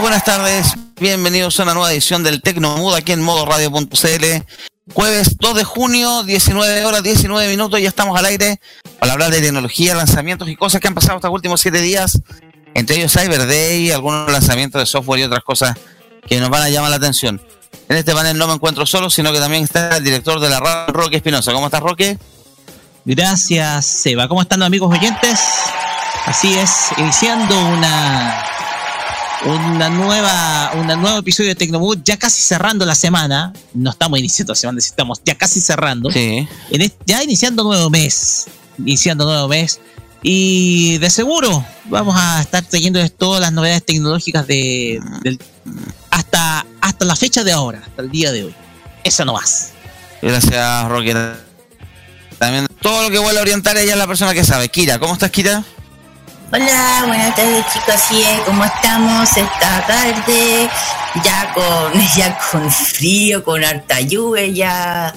Buenas tardes. Bienvenidos a una nueva edición del Tecnomood aquí en modo radio.cl. Jueves 2 de junio, 19 horas 19 minutos, ya estamos al aire para hablar de tecnología, lanzamientos y cosas que han pasado estos últimos 7 días, entre ellos Cyber Day, algunos lanzamientos de software y otras cosas que nos van a llamar la atención. En este panel no me encuentro solo, sino que también está el director de la radio, Roque Espinosa. ¿Cómo estás, Roque? Gracias, Seba. ¿Cómo están, amigos oyentes? Así es, iniciando una una nueva, un nuevo episodio de Tecnomood, ya casi cerrando la semana. No estamos iniciando la semana, estamos ya casi cerrando. Sí. ya iniciando nuevo mes. Iniciando nuevo mes. Y de seguro vamos a estar trayendo todas las novedades tecnológicas de, hasta, hasta la fecha de ahora, hasta el día de hoy. Eso no más. Gracias, Roque. También todo lo que vuelve a orientar ella es la persona que sabe. Kira, ¿cómo estás, Kira? Hola, buenas tardes chicos, así es, ¿cómo estamos esta tarde? Ya con, ya con frío, con harta lluvia, ya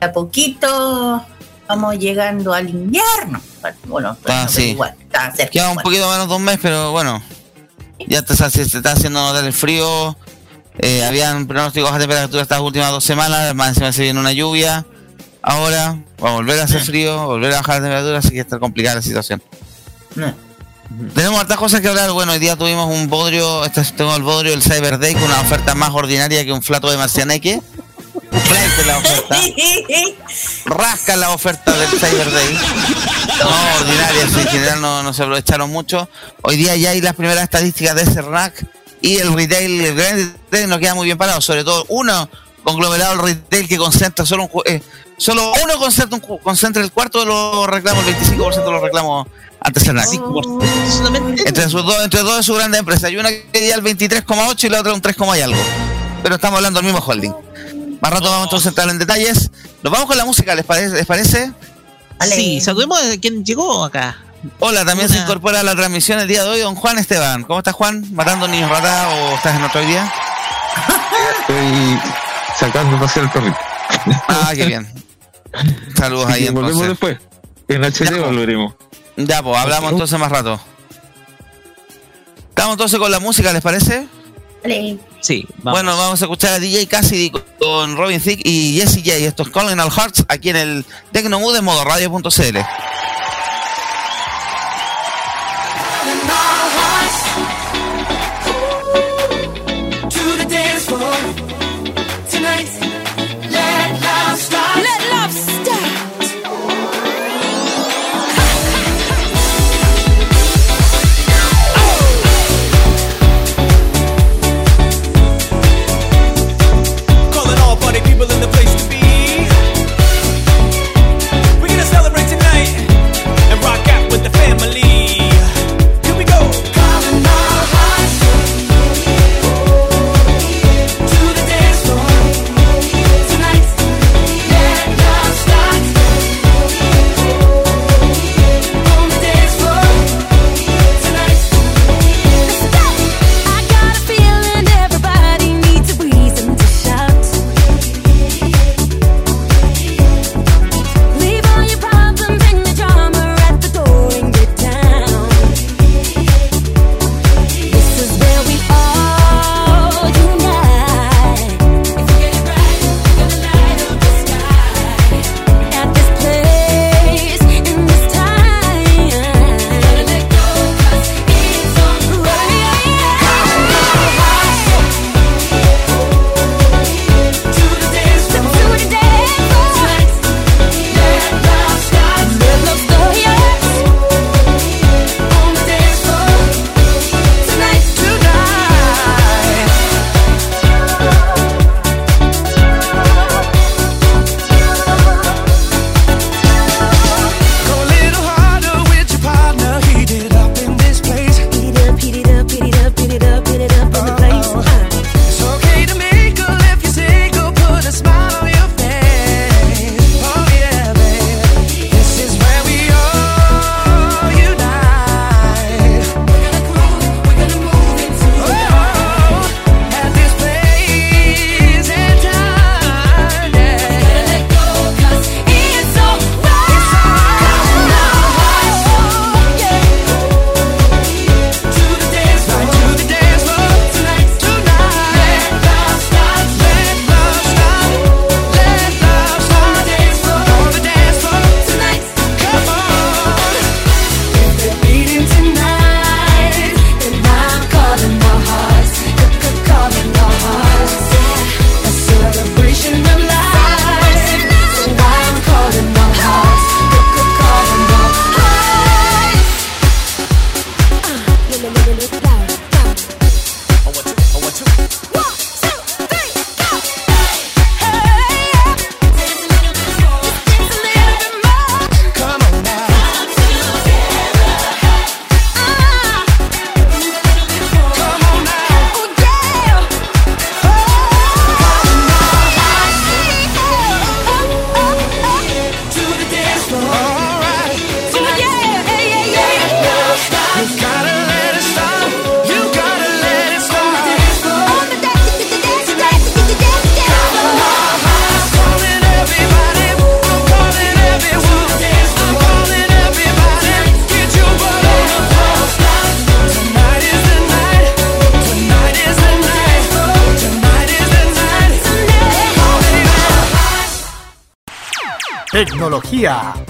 a poquito vamos llegando al invierno. Bueno, ah, sí. igual, está cerca, Queda un poquito menos de un mes, pero bueno, ya te, se, está haciendo notar el frío. Eh, habían pronósticos de temperatura estas últimas dos semanas, más encima se viene una lluvia. Ahora va a volver a hacer frío, volver a bajar la temperatura, así que está complicada la situación. No. Tenemos hartas cosas que hablar. Bueno, hoy día tuvimos un bodrio, este, tengo el bodrio del Cyber Day con una oferta más ordinaria que un flato de marcianeque. la oferta. Rasca la oferta del Cyber Day. No, ordinaria, en general no, no se aprovecharon mucho. Hoy día ya hay las primeras estadísticas de ese rack y el retail, el retail nos queda muy bien parado, sobre todo uno conglomerado el retail que concentra solo un, eh, solo uno concentra, un, concentra el cuarto de los reclamos, el 25% de los reclamos antes era entre, sus dos, entre dos de sus grandes empresas. Hay una que quería el 23,8 y la otra un 3, y algo. Pero estamos hablando del mismo holding. Más rato vamos entonces a entrar en detalles. Nos vamos con la música, ¿les parece? ¿Les parece? Sí, saludemos a quien llegó acá. Hola, también se incorpora a la transmisión el día de hoy don Juan Esteban. ¿Cómo estás, Juan? ¿Matando niños rata o estás en otro día? Estoy sacando hacia el perrito. Ah, qué bien. Saludos ahí entonces. Volvemos después. En HD volveremos. Ya, pues, hablamos entonces más rato. Estamos entonces con la música, ¿les parece? Sí, Bueno, vamos a escuchar a DJ Cassidy con Robin Thicke y Jesse J. Estos Calling All Hearts aquí en el Tecnomood de modo radio.cl.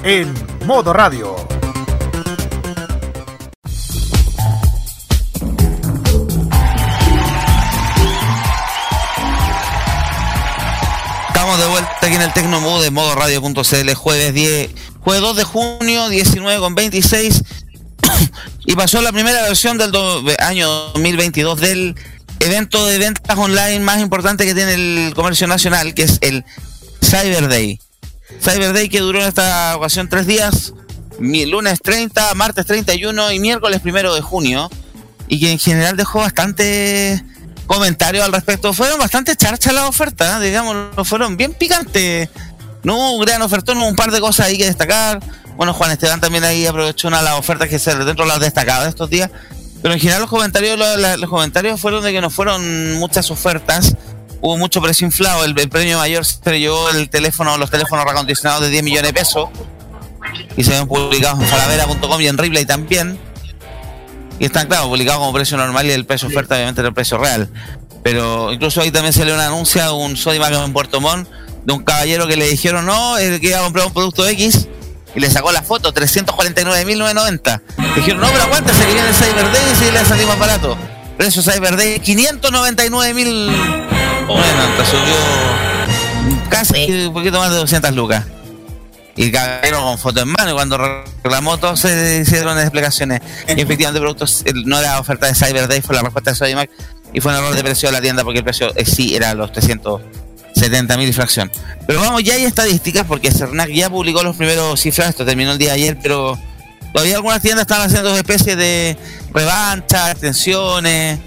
en modo radio. Estamos de vuelta aquí en el Tecnomood de modo radio.cl, jueves 10, jueves 2 de junio, 19 con 26. y pasó la primera versión del do- año 2022 del evento de ventas online más importante que tiene el comercio nacional, que es el Cyber Day. Cyber Day que duró en esta ocasión tres días, mi- lunes 30, martes 31 y miércoles primero de junio, y que en general dejó bastante comentarios al respecto. Fueron bastante charchas las ofertas, ¿eh? digamos, fueron bien picantes. No hubo un gran ofertón, un par de cosas ahí que destacar. Bueno, Juan Esteban también ahí aprovechó una de las ofertas que se dentro de las destacadas de estos días. Pero en general los comentarios, los comentarios fueron de que no fueron muchas ofertas. Hubo mucho precio inflado. El, premio mayor se llevó el teléfono, los teléfonos recondicionados de 10 millones de pesos. Y se ven publicados en falavera.com y en Ripley también. Y están, claro, publicados como precio normal y el precio oferta obviamente era el precio real. Pero incluso ahí también salió una anuncia un Sodimac en Puerto Montt de un caballero que le dijeron no, el que iba a comprar un producto X y le sacó la foto, 349.990. Le dijeron, no, pero aguántese que viene el Cyber Day y le salió más barato. Precio Cyber Day, 599.000. Bueno, entonces subió casi un poquito más de 200 lucas. Y el caballero con foto en mano, y cuando reclamó, todos se hicieron explicaciones. Y efectivamente, el producto no era oferta de Cyber Day, fue la respuesta de Sodimac y fue un error de precio de la tienda porque el precio eh, sí era los 370 mil y fracción. Pero vamos, ya hay estadísticas porque Cernac ya publicó los primeros cifras, esto terminó el día de ayer, pero todavía algunas tiendas están haciendo especies de revancha, extensiones,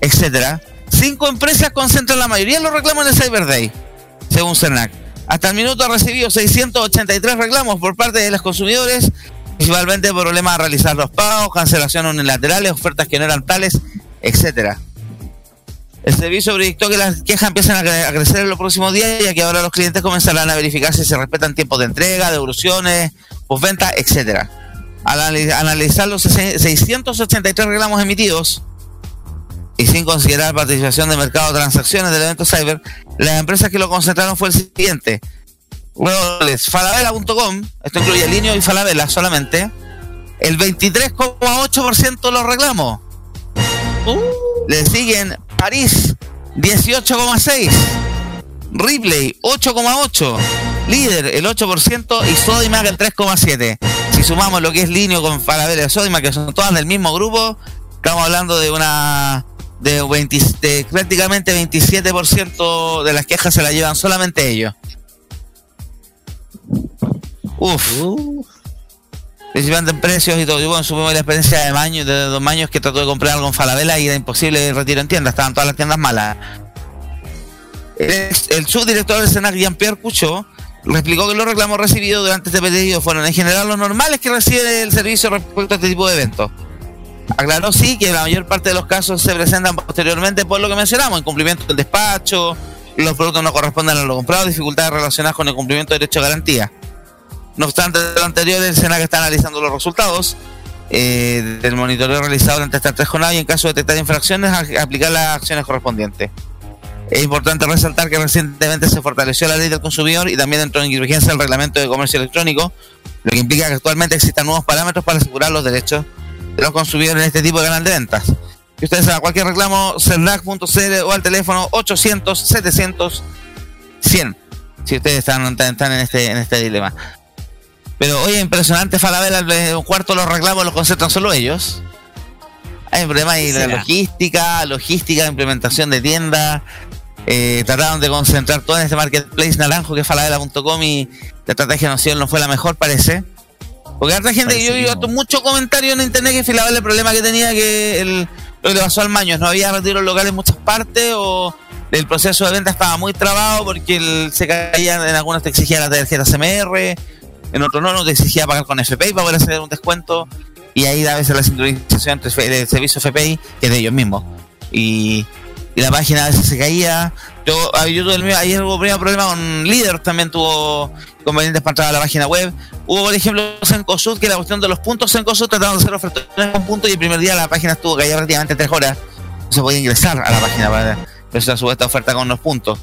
etcétera. Cinco empresas concentran la mayoría de los reclamos en el Cyber Day, según Cernac. Hasta el minuto ha recibido 683 reclamos por parte de los consumidores, principalmente problemas a realizar los pagos, cancelaciones unilaterales, ofertas que no eran tales, etcétera. El servicio proyectó que las quejas empiezan a, cre- a crecer en los próximos días, ya que ahora los clientes comenzarán a verificar si se respetan tiempos de entrega, devoluciones, postventa, etcétera. Al anali- analizar los sese- 683 reclamos emitidos, y sin considerar participación de mercado de transacciones del evento cyber, las empresas que lo concentraron fue el siguiente. Roles, Falabella.com, esto incluye Linio y Falabella solamente, el 23,8% de los reclamos. Le siguen París, 18,6%, Ripley, 8,8%, Líder, el 8% y Sodimac, el 3,7%. Si sumamos lo que es Linio con Falabella y Sodimac, que son todas del mismo grupo, estamos hablando de una de, 20 de prácticamente 27% de las quejas se las llevan solamente ellos. Uf. Principalmente en precios y todo. Yo, bueno, supimos la experiencia de años, de dos años que trató de comprar algo en Falabella y era imposible el retiro en tiendas. Estaban todas las tiendas malas. El, el subdirector del Senac, Jean-Pierre Cuchot, explicó que los reclamos recibidos durante este pedido fueron en general los normales que recibe el servicio respecto a este tipo de eventos. Aclaró sí que la mayor parte de los casos se presentan posteriormente por lo que mencionamos, incumplimiento del despacho, los productos no corresponden a lo comprado, dificultades relacionadas con el cumplimiento de derecho de garantía. No obstante, de lo anterior, el SENAC está analizando los resultados eh, del monitoreo realizado durante estas tres jornadas y en caso de detectar infracciones, aplicar las acciones correspondientes. Es importante resaltar que recientemente se fortaleció la ley del consumidor y también entró en vigencia el reglamento de comercio electrónico, lo que implica que actualmente existan nuevos parámetros para asegurar los derechos de los consumidores en este tipo de canal de ventas. Y ustedes a cualquier reclamo, cerdac.cl o al teléfono 800 700 100 si ustedes están, están en, este, en este dilema. Pero oye, impresionante Falabella, el- un cuarto de los reclamos los concentran solo ellos. Hay un problema ahí de ¿Será? logística, logística, implementación de tiendas. Eh, trataron de concentrar todo en este marketplace naranjo que es falabella.com y la estrategia no, no fue la mejor, parece. Porque harta gente que yo vi harto mucho comentario en internet que Falabella el problema que tenía que el, lo que le pasó al Maños, no había retiros locales en muchas partes o el proceso de venta estaba muy trabado porque el- se caían en algunos te exigía la tarjeta CMR, en otros no, no te exigía pagar con FPI para poder hacer un descuento. Y ahí da a veces la sincronización entre el servicio FPI que es de ellos mismos. Y, y la página a veces se caía yo, yo tuve el mío, ayer hubo un problema con Líder también tuvo convenientes para entrar a la página web hubo por ejemplo Sencosud que la cuestión de los puntos Sencosud trataron de hacer ofertas con puntos y el primer día la página estuvo caída prácticamente tres horas no se podía ingresar a la página para ver esa supuesta oferta con los puntos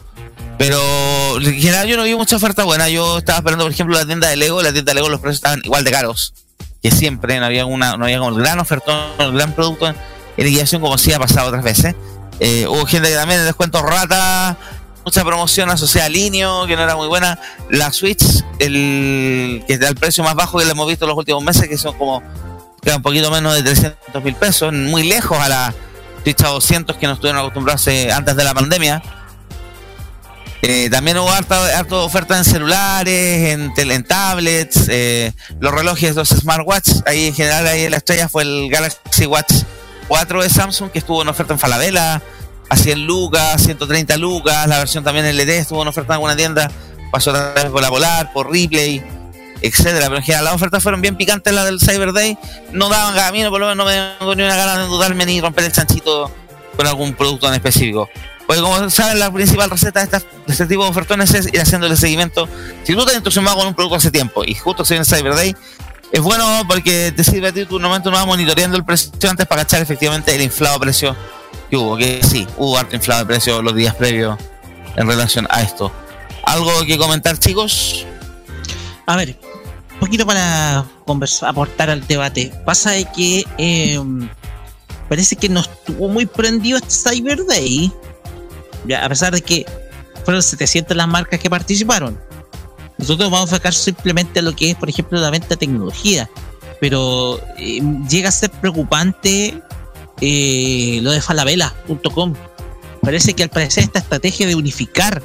pero en general yo no vi mucha oferta buena. Yo estaba esperando, por ejemplo, la tienda de Lego. La tienda de Lego los precios estaban igual de caros que siempre. No había una, no había como gran ofertón, el gran producto en liquidación como sí ha pasado otras veces. Eh, hubo gente que también de descuento rata, mucha promoción asociada al Linio, que no era muy buena. La Switch, el que da el precio más bajo que le hemos visto en los últimos meses, que son como un poquito menos de 300 mil pesos, muy lejos a la Switch a 200 que nos estuvieron acostumbrados eh, antes de la pandemia. Eh, también hubo harta, harta oferta en celulares, en, en tablets, los relojes, los smartwatches. Ahí en general ahí la estrella fue el Galaxy Watch 4 de Samsung que estuvo en oferta en Falabella a 100 lucas, 130 lucas. La versión también LD estuvo en oferta en alguna tienda. Pasó vez por la Polar, por Ripley, etcétera. Pero en general las ofertas fueron bien picantes las del Cyber Day. No daban a mí, no, por lo menos no me dio ni una gana de dudarme ni romper el chanchito con algún producto en específico. Porque como saben, la principal receta de, de este tipo de ofertones es ir haciéndole seguimiento. Si tú te entusiasmado con un producto hace tiempo y justo se viene Cyber Day, es bueno porque te sirve a ti tu momento vas monitoreando el precio antes para cachar efectivamente el inflado precio que hubo. Que sí, hubo harto inflado de precio los días previos en relación a esto. ¿Algo que comentar, chicos? A ver, un poquito para aportar al debate. Pasa de que eh, parece que no estuvo muy prendido este Cyber Day. Ya, a pesar de que fueron 700 las marcas que participaron. Nosotros vamos a enfocar simplemente a lo que es, por ejemplo, la venta de tecnología. Pero eh, llega a ser preocupante eh, lo de falabella.com. Parece que al parecer esta estrategia de unificar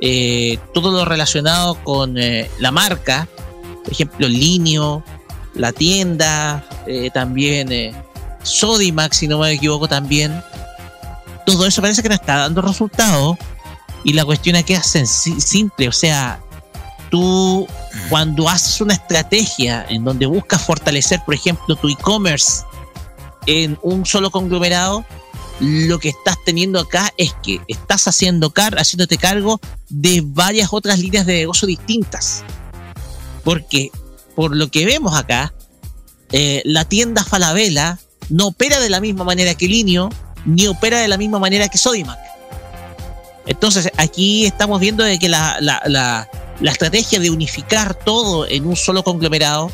eh, todo lo relacionado con la marca, por ejemplo, Linio, la tienda, también Sodimac, si no me equivoco, también. Todo eso parece que no está dando resultados. Y la cuestión aquí es simple, o sea, tú cuando haces una estrategia en donde buscas fortalecer, por ejemplo, tu e-commerce en un solo conglomerado, lo que estás teniendo acá es que estás haciendo car haciéndote cargo de varias otras líneas de negocio distintas. Porque, por lo que vemos acá, eh, la tienda Falabella no opera de la misma manera que Linio, ni opera de la misma manera que Sodimac. Entonces, aquí estamos viendo de que la, la, la, la estrategia de unificar todo en un solo conglomerado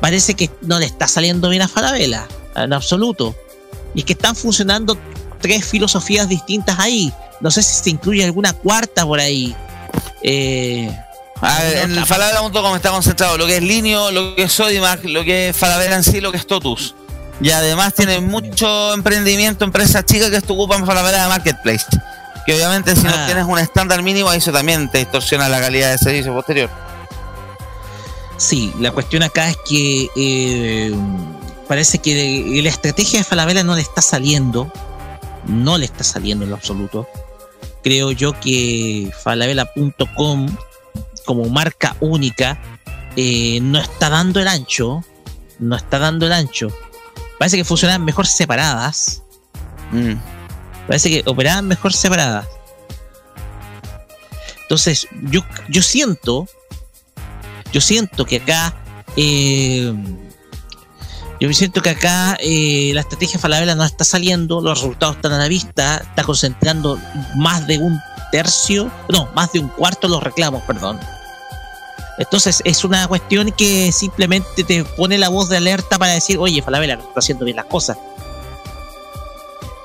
parece que no le está saliendo bien a Falabella, en absoluto. Y es que están funcionando tres filosofías distintas ahí. No sé si se incluye alguna cuarta por ahí. Eh, A ver, en el Falabella.com está concentrado lo que es Linio, lo que es Sodimac, lo que es Falabella en sí, lo que es Totus. Y además tiene mucho emprendimiento, empresas chicas que esto ocupan Falabella de Marketplace. Que obviamente si Ah. no tienes un estándar mínimo, eso también te distorsiona la calidad de servicio posterior. Sí, la cuestión acá es que eh, parece que la estrategia de Falabella no le está saliendo. No le está saliendo en lo absoluto. Creo yo que falabella.com como marca única eh, no está dando el ancho. No está dando el ancho. Parece que funcionan mejor separadas. Mm. Parece que operaban mejor separadas. Entonces, yo, yo siento, yo siento que acá, eh, yo siento que acá eh, la estrategia Falabella no está saliendo, los resultados están a la vista, está concentrando más de un tercio, no, más de un cuarto de los reclamos, perdón. Entonces es una cuestión que simplemente te pone la voz de alerta para decir, oye, Falabella no está haciendo bien las cosas.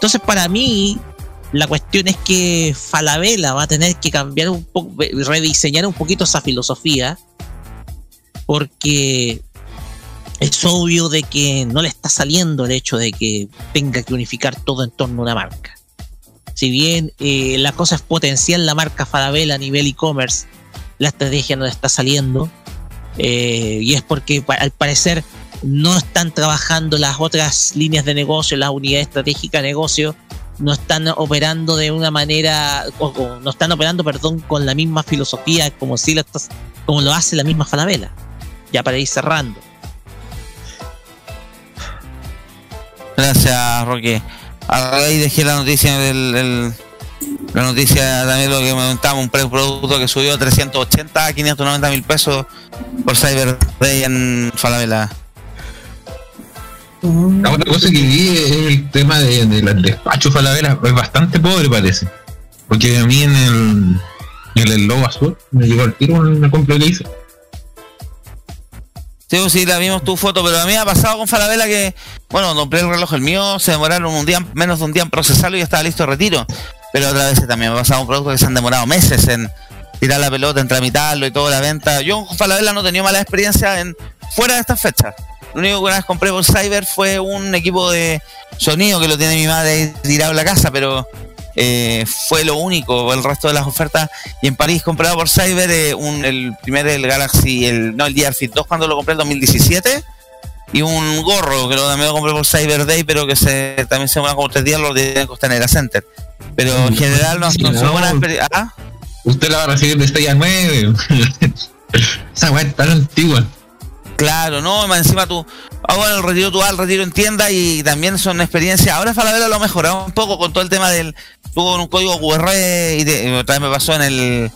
Entonces, para mí, la cuestión es que Falabella va a tener que cambiar un poco, rediseñar un poquito esa filosofía, porque es obvio de que no le está saliendo el hecho de que tenga que unificar todo en torno a una marca. Si bien eh, la cosa es potencial la marca Falabella a nivel e-commerce, la estrategia no le está saliendo. eh, y es porque al parecer no están trabajando las otras líneas de negocio, las unidades estratégicas de negocio, no están operando de una manera, o, no están operando, perdón, con la misma filosofía como si lo, como lo hace la misma Falabella. Ya para ir cerrando. Gracias, Roque. Ahí dejé la noticia del, la noticia también lo que comentaba, un pre- producto que subió de 380 a 590 mil pesos por Cyber Day en Falabella. La otra cosa que vi es el tema de, del despacho Falabella. Es bastante pobre, parece. Porque a mí en el, El, el logo azul me llegó al tiro en la compra que hice. Sí, sí, la vimos tu foto, pero a mí me ha pasado con Falabella que, bueno, compré el reloj el mío, se demoraron un día, menos de un día en procesarlo y ya estaba listo de retiro. Pero otra vez también me ha pasado un producto que se han demorado meses en tirar la pelota, en tramitarlo y toda la venta. Yo con Falabella no he tenido mala experiencia en fuera de estas fechas. Lo único que una vez compré por Cyber fue un equipo de sonido que lo tiene mi madre tirado en la casa, pero eh, fue lo único, el resto de las ofertas. Y en París comprado por Cyber eh, un, el primer el Galaxy, el, no el Gear Fit 2 cuando lo compré en 2017. Y un gorro que lo, también lo compré por Cyber Day, pero que se, también se demora como tres días, lo tiene en Costanera Center. Pero en general no, Sí, no, buena. ¿Ah? Usted la va a recibir de Estrella 9. Esa weá es tan antigua. Claro, no, más encima tú, ah, bueno, el retiro tú vas al retiro en tienda y también son experiencias. Ahora Falabella lo ha mejorado un poco con todo el tema del, tuvo un código QR y, de- y otra vez me pasó en el,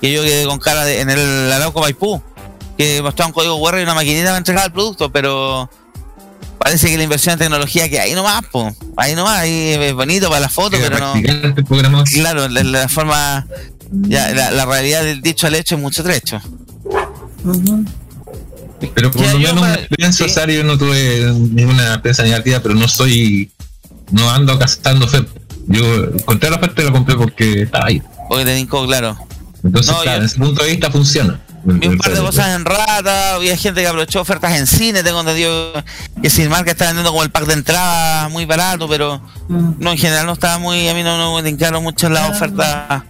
que yo quedé con cara de, en el Arauco Maipú, que mostraba un código QR y una maquinita me entregaba el producto, pero parece que la inversión en tecnología que ahí nomás, po, ahí nomás, ahí es bonito para las fotos, Para pero no, claro, la, la forma, ya, la, la realidad del dicho al hecho es mucho trecho. Pero por Ya, lo menos una sí. Yo no tuve ninguna experiencia negativa, pero no soy. No ando cazando fe. Yo encontré la oferta y la compré porque estaba ahí. Porque te dincó, claro. Entonces, No, claro, yo- desde ese punto de vista funciona. Vi un par de cosas en rata, había gente que aprovechó ofertas en cine, tengo entendido que sin marca está vendiendo como el pack de entrada muy barato, pero Mm. no, en general no estaba muy, a mí no, no me tincaron mucho las ofertas,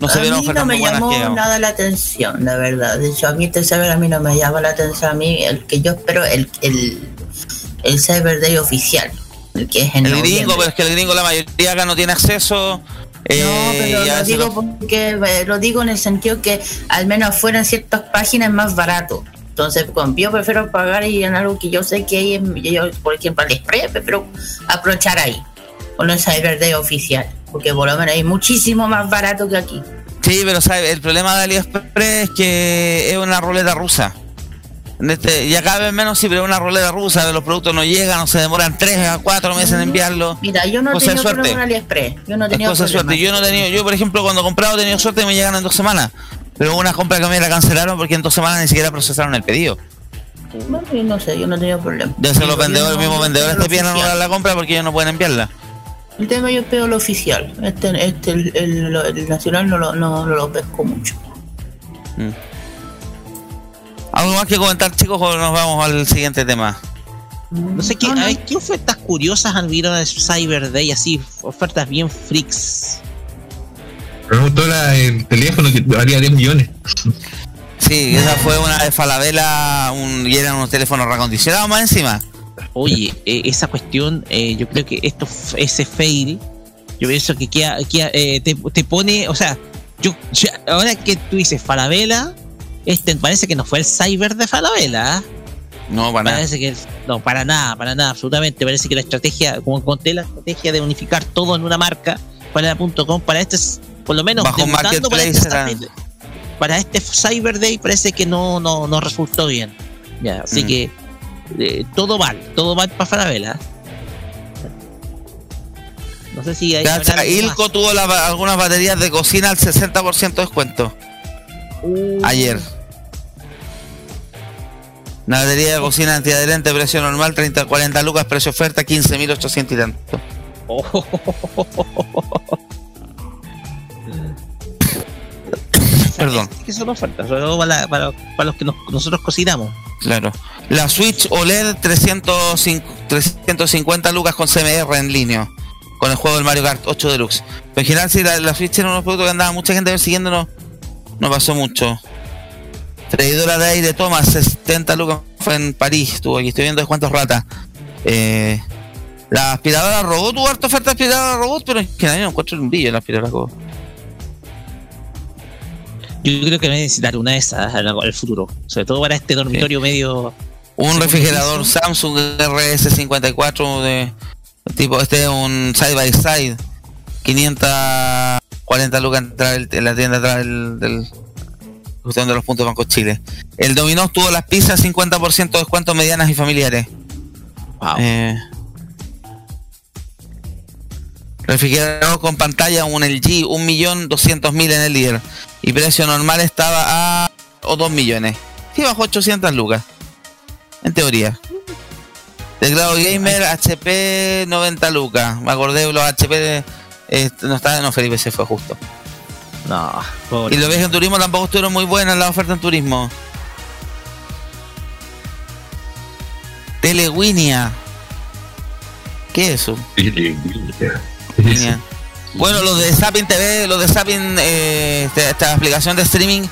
no se vieron ofertas no me muy llamó que nada la atención, la verdad. De hecho, a mí este Cyber a mí no me llama la atención. A mí, el que yo espero, el, el, el Cyber Day oficial, el que es en El noviembre. gringo, pero es que el gringo la mayoría acá no tiene acceso. eh, No, pero ya lo digo lo- porque eh, lo digo en el sentido que al menos fuera en ciertas páginas más barato. Entonces, con- yo prefiero pagar y en algo que yo sé que hay, yo, por ejemplo, AliExpress, prefiero aprovechar ahí, con el Cyber Day oficial, porque por lo menos hay muchísimo más barato que aquí. Sí, pero ¿sabe? el problema de AliExpress es que es una ruleta rusa. Este, ya cada vez menos sí, pero es una ruleta rusa, los productos no llegan, o se demoran 3 a 4 meses en enviarlo. Mira, yo no he de tenido suerte. en AliExpress. Yo no he Es tenido de suerte. Yo no he tenido, yo por ejemplo cuando he comprado he tenido suerte y me llegan en dos semanas. Pero hubo una compra que me la cancelaron porque en dos semanas ni siquiera procesaron el pedido. Bueno, yo no sé, yo no he tenido problema. Deben ser los vendedores, yo vendedores pido te piden anular la compra porque ellos no pueden enviarla. El tema yo pido lo oficial. Este, este el, el- el nacional no lo, no, no lo pesco mucho. ¿Algo más que comentar chicos o nos vamos al siguiente tema? No sé qué, No, no. a ver, ¿qué ofertas curiosas han habido en el Cyber Day, así, ofertas bien freaks. La, el teléfono que valía 10 millones. Sí, esa fue una de Falabella un, y eran unos teléfonos reacondicionados más encima. Oye, eh, esa cuestión, eh, yo creo que esto, ese fail, yo pienso que queda, queda, eh, te, te pone, o sea, yo, ahora que tú dices Falabella, este parece que no fue el cyber de Falabella, ¿ah? No, para nada. Parece que no, para nada, para nada, absolutamente. Parece que la estrategia, como conté, la estrategia de unificar todo en una marca para .com, para este, es, por lo menos Bajo para este, para este Cyber Day parece que no, no, no resultó bien. Ya, así Mm. que eh, todo mal, todo mal para Falabella. No sé si hay algo Ilco tuvo la- algunas baterías de cocina al 60% de descuento. Uh, ayer. Una batería de cocina antiadherente, precio normal, 30 40 lucas, precio oferta, 15.800 y tanto. oh, Perdón. Es que son ofertas, sobre todo para, para, para los que nos- nosotros cocinamos. Claro. La Switch OLED 305 350 lucas con CMR en línea. Con el juego del Mario Kart 8 Deluxe. En general, si la, Switch era unos productos que andaba mucha gente persiguiéndonos, no pasó mucho. Traidora de aire Thomas, 70 lucas fue en París. Estuvo aquí, estoy viendo de cuántos ratas. Eh, la aspiradora robot, harta oferta de aspiradora robot, pero que nadie no encuentro un brillo en la aspiradora robot. Yo creo que voy a necesitar una de esas en el futuro, sobre todo para este dormitorio medio. Un refrigerador. Samsung RS54 de tipo este es un side by side 540 lucas en la tienda atrás del, del cuestión de los puntos Banco Chile. El Dominó tuvo las pizzas 50% de descuento medianas y familiares. Wow. Eh, Refrigerador con pantalla, un LG, 1.200.000 en el líder. Y precio normal estaba a o 2 millones. Sí, bajó 800 lucas. En teoría. Teclado gamer HP 90 lucas. Me acordé de los HP. eh, no está, no, Felipe se fue justo. No, Y los viajes en turismo tampoco estuvieron muy buenas la oferta en turismo. Telewinia. ¿Qué es eso? Bueno, los de Sapin TV, los de Sapin, eh, esta, esta aplicación de streaming,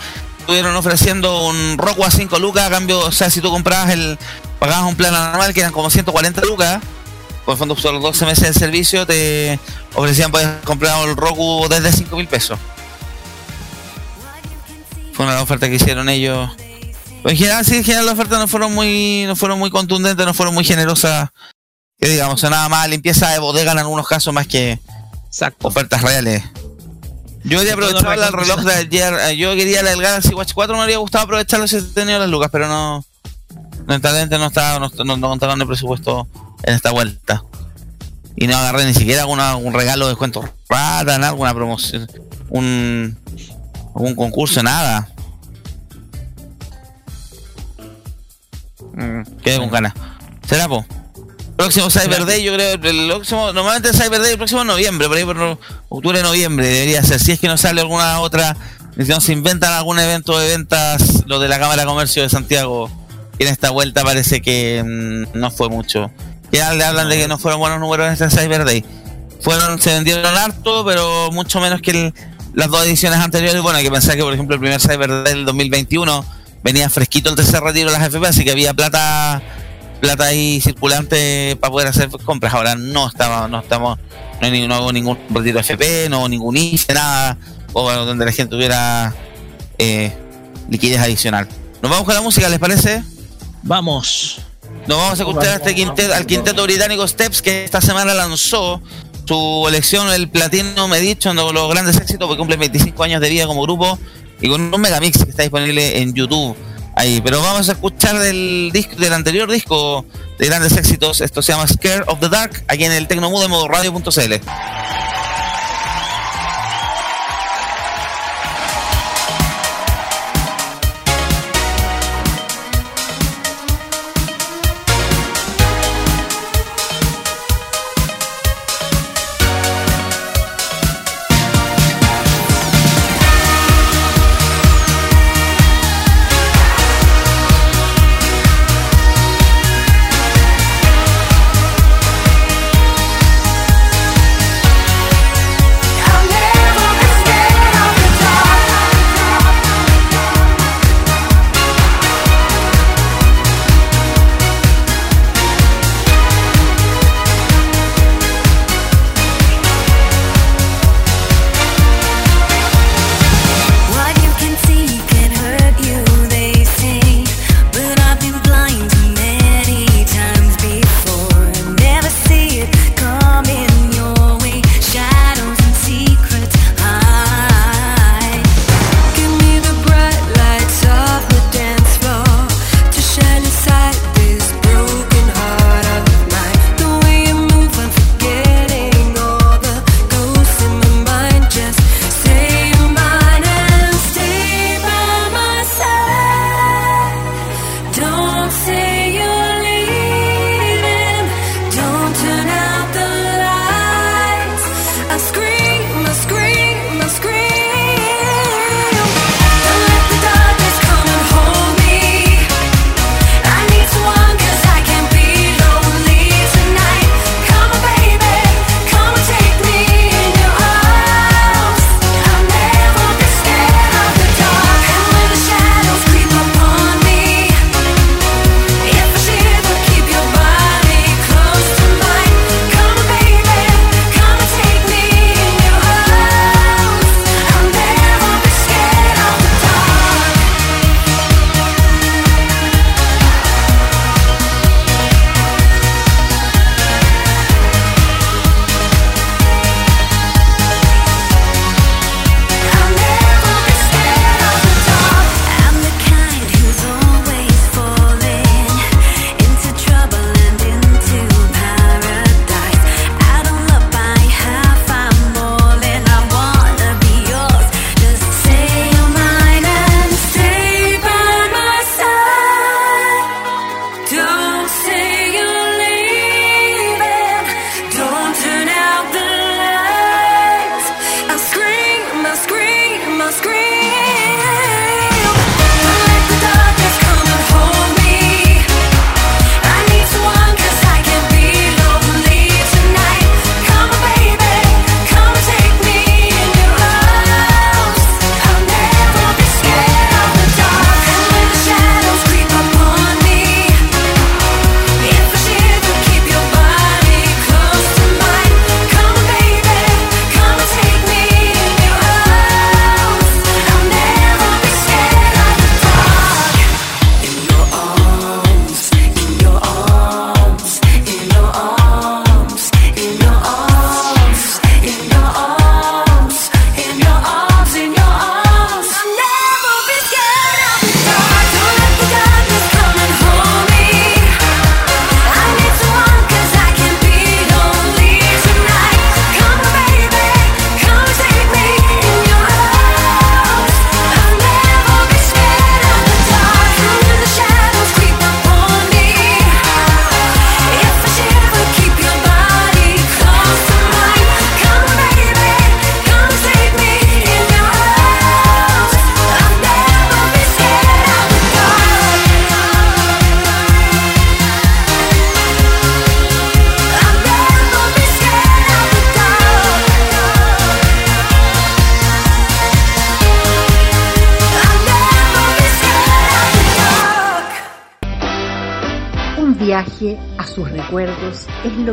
estuvieron ofreciendo un Roku a 5 lucas a cambio, o sea, si tú comprabas el, pagabas un plan normal que eran como 140 lucas, por el fondo por los 12 meses de servicio te ofrecían poder comprar el Roku desde 5 mil pesos. Fue una oferta que hicieron ellos. En general, sí, en general las ofertas no fueron muy, no fueron muy contundentes, no fueron muy generosas. Que digamos, nada más limpieza de bodega en algunos casos más que Exacto. ofertas reales. Yo quería aprovechar el reloj de ayer. eh, Yo quería la del Galaxy Watch 4, me habría gustado aprovecharlo si tenía las lucas, pero no. Lamentablemente no estaba, no, no, no contaban el presupuesto en esta vuelta. Y no agarré ni siquiera alguna, un regalo de descuento rata, nada, alguna promoción, un, algún concurso, nada. Mm, quedé con ganas. ¿Será, po? Próximo Cyber Day, yo creo, el próximo, normalmente el Cyber Day el próximo noviembre, por ahí por octubre, noviembre debería ser. Si es que no sale alguna otra, si no se inventan algún evento de ventas, lo de la Cámara de Comercio de Santiago, que en esta vuelta parece que mm, no fue mucho. Ya le hablan de que no fueron buenos números en este Cyber Day. Fueron, se vendieron harto, pero mucho menos que el- las dos ediciones anteriores. Bueno, hay que pensar que, por ejemplo, el primer Cyber Day del 2021 venía fresquito el tercer retiro de las FP, así que había plata plata ahí circulante para poder hacer compras. Ahora no estamos, no estamos, no, hay ni- no hago ningún retiro FP, no hago ningún IFE, nada, o donde la gente tuviera eh, liquidez adicional. Nos vamos con la música, ¿les parece? Vamos. Nos vamos a escuchar a este quinteto, al quinteto británico Steps que esta semana lanzó su elección, el Platino Medition, de los grandes éxitos, porque cumple 25 años de vida como grupo y con un megamix que está disponible en YouTube. Ahí, pero vamos a escuchar del disco, del anterior disco de grandes éxitos. Esto se llama Scare of the Dark, aquí en el Tecnomudo de modo.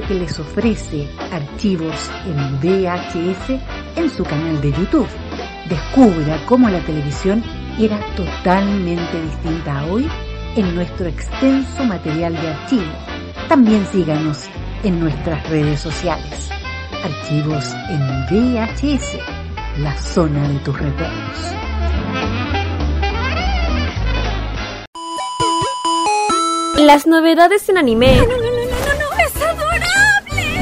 Que les ofrece Archivos en VHS en su canal de YouTube. Descubra cómo la televisión era totalmente distinta a hoy en nuestro extenso material de archivo. También síganos en nuestras redes sociales. Archivos en VHS, la zona de tus recuerdos. Las novedades en anime.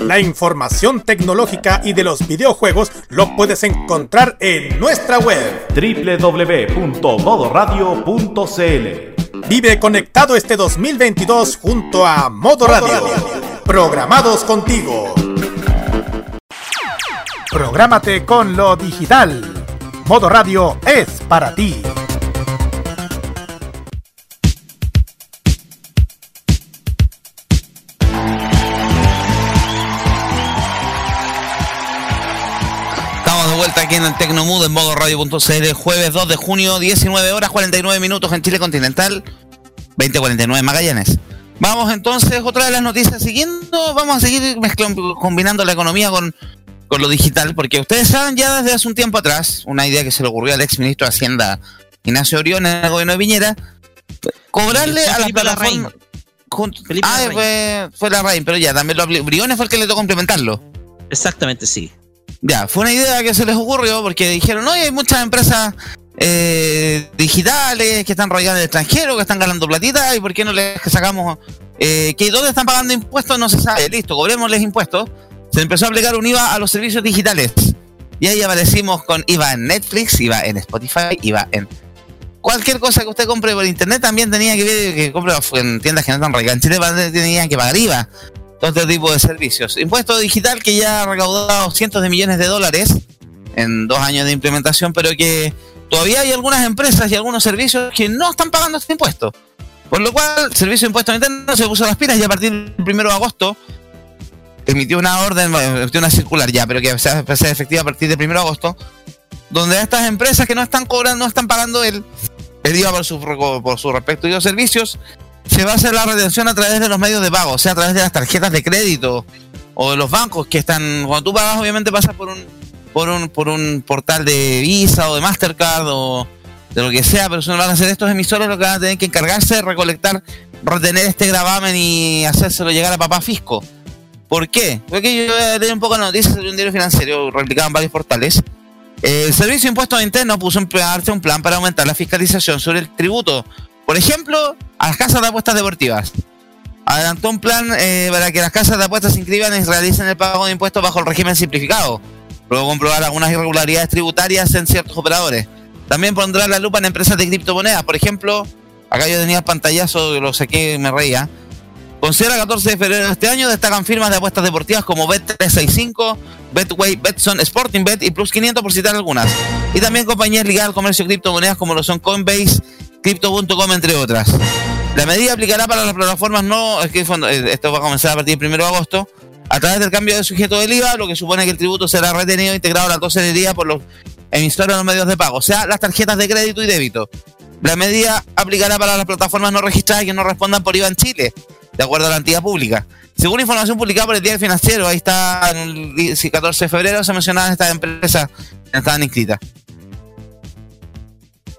La información tecnológica y de los videojuegos lo puedes encontrar en nuestra web. www.modoradio.cl Vive conectado este 2022 junto a Modo Radio. Programados contigo. Prográmate con lo digital. Modo Radio es para ti. Aquí en el Tecnomood en modo radio.cl, jueves 2 de junio, 19 horas 49 minutos en Chile continental, 2049 en Magallanes. Vamos entonces, otra de las noticias siguiendo, vamos a seguir mezclando, combinando la economía con, con lo digital, porque ustedes saben ya desde hace un tiempo atrás, una idea que se le ocurrió al ex ministro de Hacienda Ignacio Orión en el gobierno de Piñera, cobrarle a las Larraín. plataformas... ah, fue, fue Larraín, pero ya, también lo. Briones fue el que le tocó implementarlo. Exactamente, sí. Ya, fue una idea que se les ocurrió porque dijeron, no, hay muchas empresas eh, digitales que están radicadas en el extranjero, que están ganando platita, y por qué no les sacamos, eh, que dónde están pagando impuestos no se sabe, listo, cobrémosles impuestos. Se empezó a aplicar un IVA a los servicios digitales. Y ahí aparecimos con IVA en Netflix, IVA en Spotify, IVA en cualquier cosa que usted compre por internet también tenía que ver que compre en tiendas que no están radicadas en Chile, tenía que pagar IVA todo este tipo de servicios. Impuesto digital que ya ha recaudado cientos de millones de dólares en dos años de implementación, pero que todavía hay algunas empresas y algunos servicios que no están pagando este impuesto. Por lo cual, el Servicio de Impuestos Internos se puso las pilas y a partir del 1 de agosto emitió una orden, emitió una circular ya, pero que sea, sea efectiva a partir del 1 de agosto, donde a estas empresas que no están cobrando, no están pagando el, el IVA por su, por su respectivos servicios, se va a hacer la retención a través de los medios de pago, o sea, a través de las tarjetas de crédito o de los bancos que están, cuando tú pagas obviamente pasas por un, por un, por un portal de Visa o de Mastercard o de lo que sea, pero si no van a hacer estos emisores lo que van a tener que encargarse de recolectar, retener este gravamen y hacérselo llegar a papá fisco. ¿Por qué? Porque yo leí un poco de noticias de un diario financiero replicado en varios portales. El Servicio de Impuestos Internos puso en marcha un plan para aumentar la fiscalización sobre el tributo. Por ejemplo, a las casas de apuestas deportivas. Adelantó un plan eh, para que las casas de apuestas se inscriban y realicen el pago de impuestos bajo el régimen simplificado. Luego comprobar algunas irregularidades tributarias en ciertos operadores. También pondrá la lupa en empresas de criptomonedas. Por ejemplo, acá yo tenía pantallazo, lo saqué y me reía. Considera 14 de febrero de este año destacan firmas de apuestas deportivas como Bet365, Betway, Betson, Sporting Bet y Plus 500 por citar algunas. Y también compañías ligadas al comercio de criptomonedas como lo son Coinbase, Crypto.com entre otras. La medida aplicará para las plataformas no, es eh, esto va a comenzar a partir del 1 de agosto, a través del cambio de sujeto del IVA, lo que supone que el tributo será retenido e integrado a la tosería por los emisores de los medios de pago, o sea, las tarjetas de crédito y débito. La medida aplicará para las plataformas no registradas que no respondan por IVA en Chile, de acuerdo a la entidad pública. Según información publicada por el Diario Financiero, ahí está el 14 de febrero, se mencionaban estas empresas que estaban inscritas.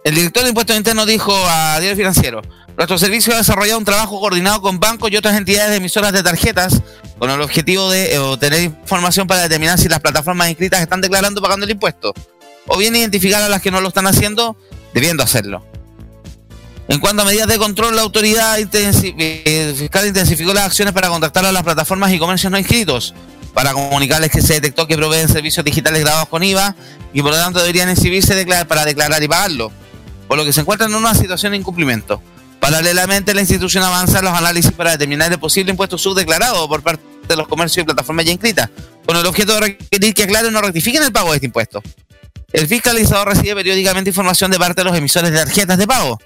El director de Impuestos Internos dijo a Diario Financiero, nuestro servicio ha desarrollado un trabajo coordinado con bancos y otras entidades emisoras de tarjetas con el objetivo de eh, obtener información para determinar si las plataformas inscritas están declarando pagando el impuesto o bien identificar a las que no lo están haciendo debiendo hacerlo. En cuanto a medidas de control, la autoridad eh, fiscal intensificó las acciones para contactar a las plataformas y comercios no inscritos, para comunicarles que se detectó que proveen servicios digitales grabados con IVA y por lo tanto deberían declar- para declarar y pagarlo, por lo que se encuentran en una situación de incumplimiento. Paralelamente, la institución avanza en los análisis para determinar el posible impuesto subdeclarado por parte de los comercios y plataformas ya inscritas, con el objeto de requerir que aclaren o rectifiquen el pago de este impuesto. El fiscalizador recibe periódicamente información de parte de los emisores de tarjetas de pago,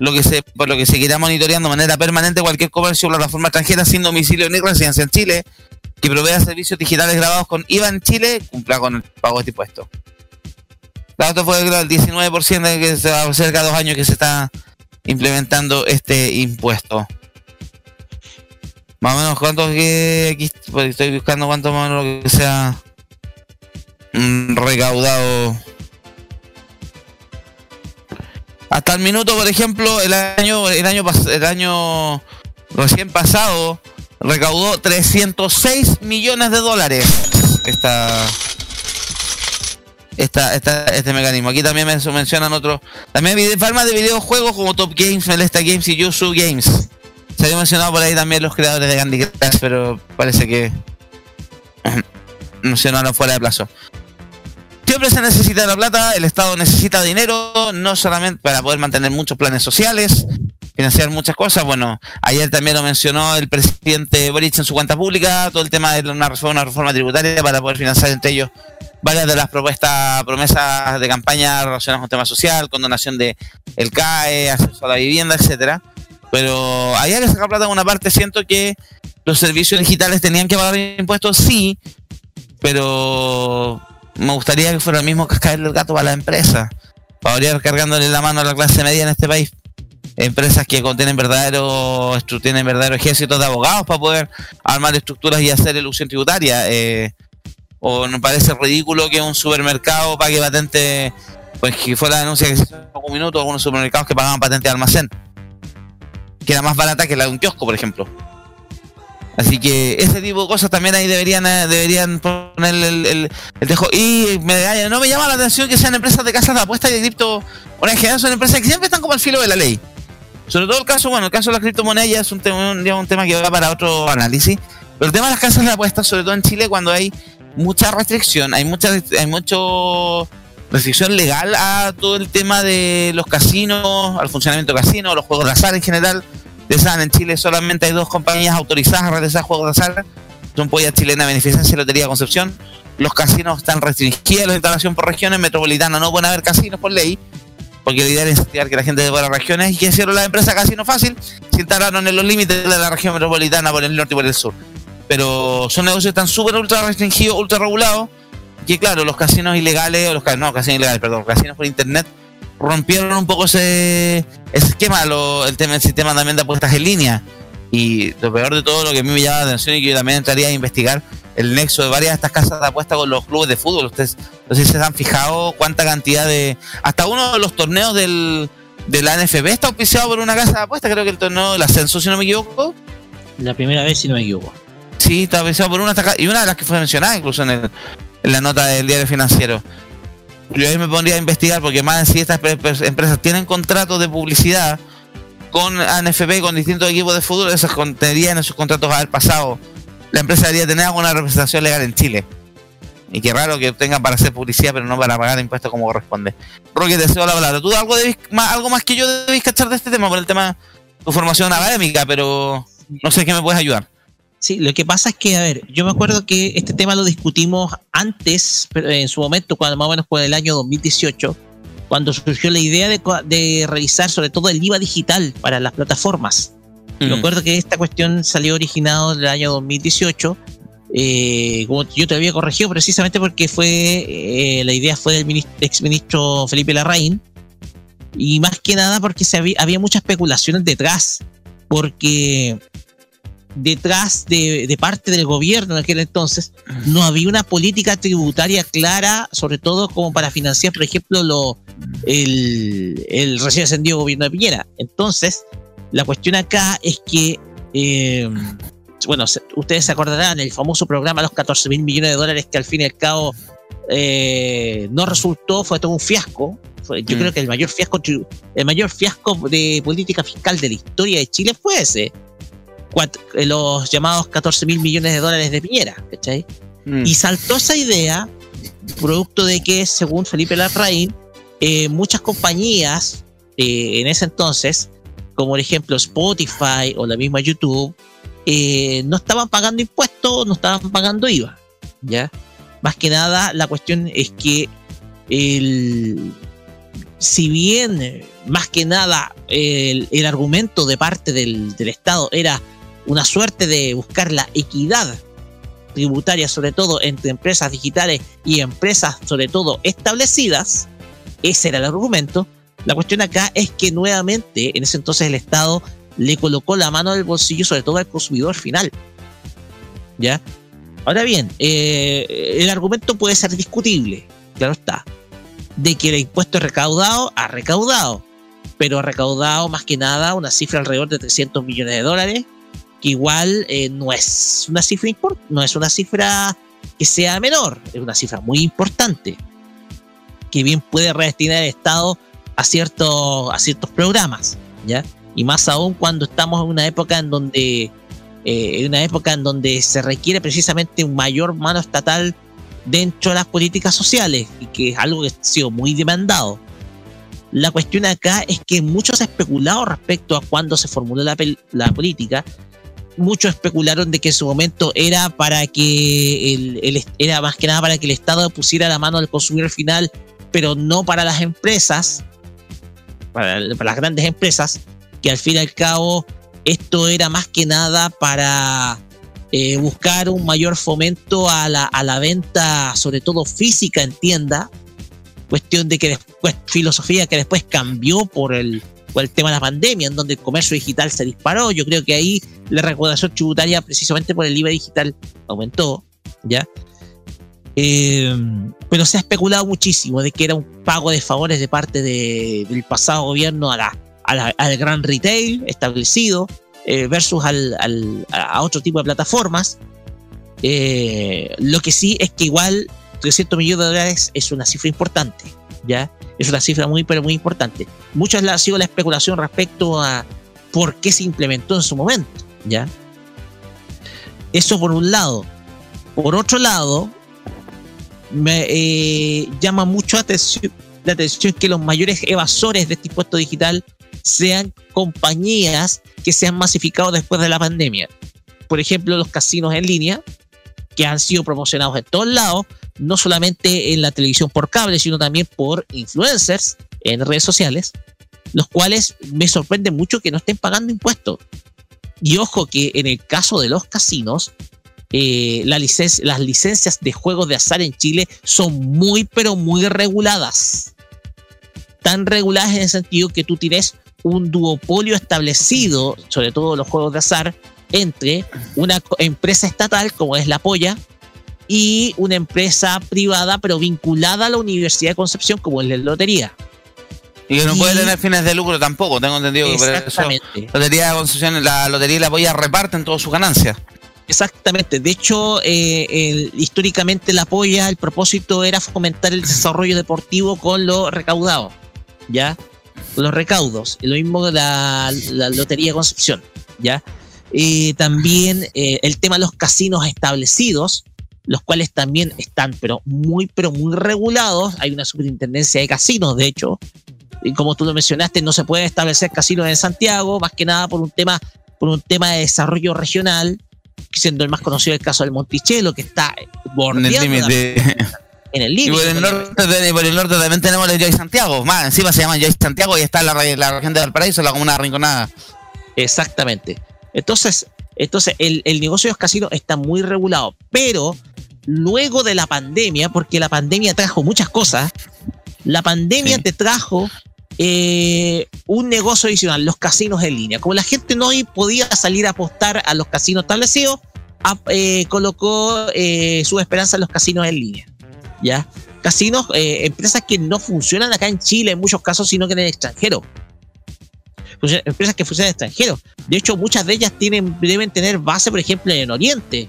lo que se, por lo que seguirá monitoreando de manera permanente cualquier comercio o plataforma extranjera sin domicilio ni residencia en Chile que provea servicios digitales grabados con IVA en Chile cumpla con el pago de este impuesto. Claro, esto fue el 19% de que se va cerca de dos años que se está implementando este impuesto. Más o menos cuánto que aquí pues, estoy buscando cuánto más o menos lo que sea mm, recaudado hasta el minuto, por ejemplo, el año el año el año recién pasado recaudó 306 millones de dólares esta esta, esta, este mecanismo. Aquí también men- mencionan otros. También vide- formas de videojuegos como Top Games, Melesta Games y Yusu Games. Se había mencionado por ahí también los creadores de Candy Crush, pero parece que mencionaron fuera de plazo. Siempre se necesita la plata, el Estado necesita dinero, no solamente para poder mantener muchos planes sociales, financiar muchas cosas. Bueno, ayer también lo mencionó el presidente Boric en su cuenta pública, todo el tema de una reforma tributaria para poder financiar entre ellos varias de las propuestas, promesas de campaña relacionadas con tema social, condonación de el CAE, acceso a la vivienda, etcétera. Pero había que sacar plata de una parte, siento que los servicios digitales tenían que pagar impuestos, sí, pero me gustaría que fuera el mismo cascabel del gato para la empresa, para ir cargándole la mano a la clase media en este país. Empresas que contienen verdaderos, tienen verdaderos ejércitos de abogados para poder armar estructuras y hacer ilusión tributaria. Eh, o nos parece ridículo que un supermercado pague patente, pues que fue la denuncia que se hizo hace un minuto, algunos supermercados que pagaban patente de almacén, que era más barata que la de un kiosco, por ejemplo. Así que ese tipo de cosas también ahí deberían eh, deberían poner el, el, el dejo. Y me, no me llama la atención que sean empresas de casas de apuestas y de cripto. Bueno, en general son empresas que siempre están como al filo de la ley. Sobre todo el caso, bueno, el caso de las criptomonedas es un tema, un tema que va para otro análisis. Pero el tema de las casas de apuestas, sobre todo en Chile, cuando hay mucha restricción, hay mucha hay mucho restricción legal a todo el tema de los casinos, al funcionamiento de casinos, los juegos de azar en general. Ustedes saben, en Chile solamente hay dos compañías autorizadas a realizar juegos de azar. Son Polla Chilena Beneficencia y Lotería Concepción. Los casinos están restringidos la instalación por regiones metropolitanas. No pueden haber casinos por ley. Porque la idea es incentivar que la gente de las regiones y que hicieron la empresa Casino Fácil se instalaron en los límites de la región metropolitana por el norte y por el sur. Pero son negocios están súper ultra restringidos, ultra regulados, que claro, los casinos ilegales, o los no, casinos ilegales, perdón, casinos por internet rompieron un poco ese, esquema, el tema, el sistema también de apuestas en línea. Y lo peor de todo, lo que a mí me llama la atención y que yo también entraría a investigar el nexo de varias de estas casas de apuestas con los clubes de fútbol. Ustedes no sé si se han fijado cuánta cantidad de. Hasta uno de los torneos del, de la NFB está auspiciado por una casa de apuestas. Creo que el torneo del ascenso, si no me equivoco. La primera vez, si no me equivoco. Sí, está auspiciado por una y una de las que fue mencionada incluso en, la nota del diario financiero. Yo ahí me pondría a investigar porque más sí estas pre- pre- empresas tienen contratos de publicidad con ANFP, con distintos equipos de fútbol, esos con- deberían en sus contratos haber pasado. La empresa debería tener alguna representación legal en Chile. Y qué raro que tengan para hacer publicidad, pero no para pagar impuestos como corresponde. Roque, te cedo la palabra. Tú algo, debes, más, algo más que yo debes cachar de este tema por el tema de tu formación académica, pero no sé qué me puedes ayudar. Sí, lo que pasa es que, a ver, yo me acuerdo que este tema lo discutimos antes, pero en su momento, cuando más o menos por el año 2018, cuando surgió la idea de, de realizar sobre todo el IVA digital para las plataformas. Mm. Me acuerdo que esta cuestión salió originado en el año 2018. eh, como yo te había corregido precisamente porque fue eh, la idea fue del minis- exministro Felipe Larraín y más que nada porque se había, había muchas especulaciones detrás porque detrás de, de parte del gobierno en aquel entonces no había una política tributaria clara, sobre todo como para financiar, por ejemplo, lo, el, el recién ascendido gobierno de Piñera. Entonces, la cuestión acá es que, eh, bueno, se- ustedes se acordarán, el famoso programa Los 14 mil millones de dólares que al fin y al cabo eh, no resultó, fue todo un fiasco. Fue- yo Mm. creo que el mayor fiasco el mayor fiasco de política fiscal de la historia de Chile fue ese. Eh, los llamados 14 mil millones de dólares de Piñera, ¿cachai? Mm. Y saltó esa idea, producto de que, según Felipe Larraín, eh, muchas compañías eh, en ese entonces, como por ejemplo Spotify o la misma YouTube, eh, no estaban pagando impuestos, no estaban pagando IVA. ¿ya? Más que nada, la cuestión es que el, si bien más que nada el, el argumento de parte del, del Estado era una suerte de buscar la equidad tributaria, sobre todo entre empresas digitales y empresas, sobre todo establecidas, ese era el argumento. La cuestión acá es que nuevamente, en ese entonces, el Estado le colocó la mano en el bolsillo, sobre todo al consumidor final. ¿Ya? Ahora bien, eh, el argumento puede ser discutible, claro está, de que el impuesto recaudado ha recaudado, pero ha recaudado más que nada una cifra alrededor de 300 millones de dólares, que igual eh, no es una cifra no es una cifra que sea menor, es una cifra muy importante, que bien puede redestinar el Estado a ciertos, a ciertos programas, ¿ya? Y más aún cuando estamos en una época en donde eh, una época en donde se requiere precisamente un mayor mano estatal dentro de las políticas sociales, y que es algo que ha sido muy demandado. La cuestión acá es que muchos han especulado respecto a cuándo se formuló la, la política. Muchos especularon de que en su momento era para que el, el era más que nada para que el Estado pusiera la mano al consumidor final, pero no para las empresas, para, para las grandes empresas, que al fin y al cabo esto era más que nada para eh, buscar un mayor fomento a la, a la venta, sobre todo física en tienda, cuestión de que después, filosofía que después cambió por el, por el tema de la pandemia, en donde el comercio digital se disparó. Yo creo que ahí la recaudación tributaria, precisamente por el IVA digital, aumentó, ¿ya? Eh, pero se ha especulado muchísimo de que era un pago de favores de parte de- del pasado gobierno a la, a la- al gran retail establecido eh, versus al, al- a otro tipo de plataformas. Eh, lo que sí es que igual 300 millones de dólares es una cifra importante, ¿ya? Es una cifra muy, pero muy importante. Muchas ha sido la especulación respecto a por qué se implementó en su momento, ¿ya? Eso por un lado. Por otro lado, me eh, llama mucho la atención que los mayores evasores de este impuesto digital sean compañías que se han masificado después de la pandemia. Por ejemplo, los casinos en línea, que han sido promocionados en todos lados, no solamente en la televisión por cable, sino también por influencers en redes sociales, los cuales me sorprende mucho que no estén pagando impuestos. Y ojo que en el caso de los casinos, eh, las licencias de juegos de azar en Chile son muy, pero muy reguladas. Tan reguladas en el sentido que tú tienes un duopolio establecido, sobre todo los juegos de azar, entre una empresa estatal como es la Polla y una empresa privada pero vinculada a la Universidad de Concepción como es la Lotería. Y que no puede tener fines de lucro tampoco, tengo entendido que por eso. Lotería de Concepción, la Lotería y la Polla reparten todas sus ganancias. Exactamente. De hecho, eh, el- históricamente la polla, el propósito era fomentar el desarrollo deportivo con lo recaudado, ¿ya? Con los recaudos. Lo mismo de la, la Lotería de Concepción, ¿ya? También eh, el tema de los casinos establecidos, los cuales también están, pero muy, pero muy regulados. Hay una superintendencia de casinos, de hecho. Y como tú lo mencionaste, no se puede establecer casinos en Santiago, más que nada por un tema, por un tema de desarrollo regional siendo el más conocido el caso del Monticello, que está En el bordeando límite. en el Y por límite. el, norte, de- por el norte también tenemos el Joy Santiago. Más encima se llama Joy Santiago y está la, la región de Valparaíso, la comuna rinconada. Exactamente. Entonces, entonces el, el negocio de los casinos está muy regulado, pero luego de la pandemia, porque la pandemia trajo muchas cosas, la pandemia Sí. te trajo eh, un negocio adicional, los casinos en línea. Como la gente no podía salir a apostar a los casinos establecidos, a- eh, colocó eh, su esperanza en los casinos en línea. ¿Ya? Casinos, eh, empresas que no funcionan acá en Chile en muchos casos, sino que en el extranjero. Empresas que funcionan en el extranjero. De hecho, muchas de ellas tienen, deben tener base, por ejemplo, en Oriente.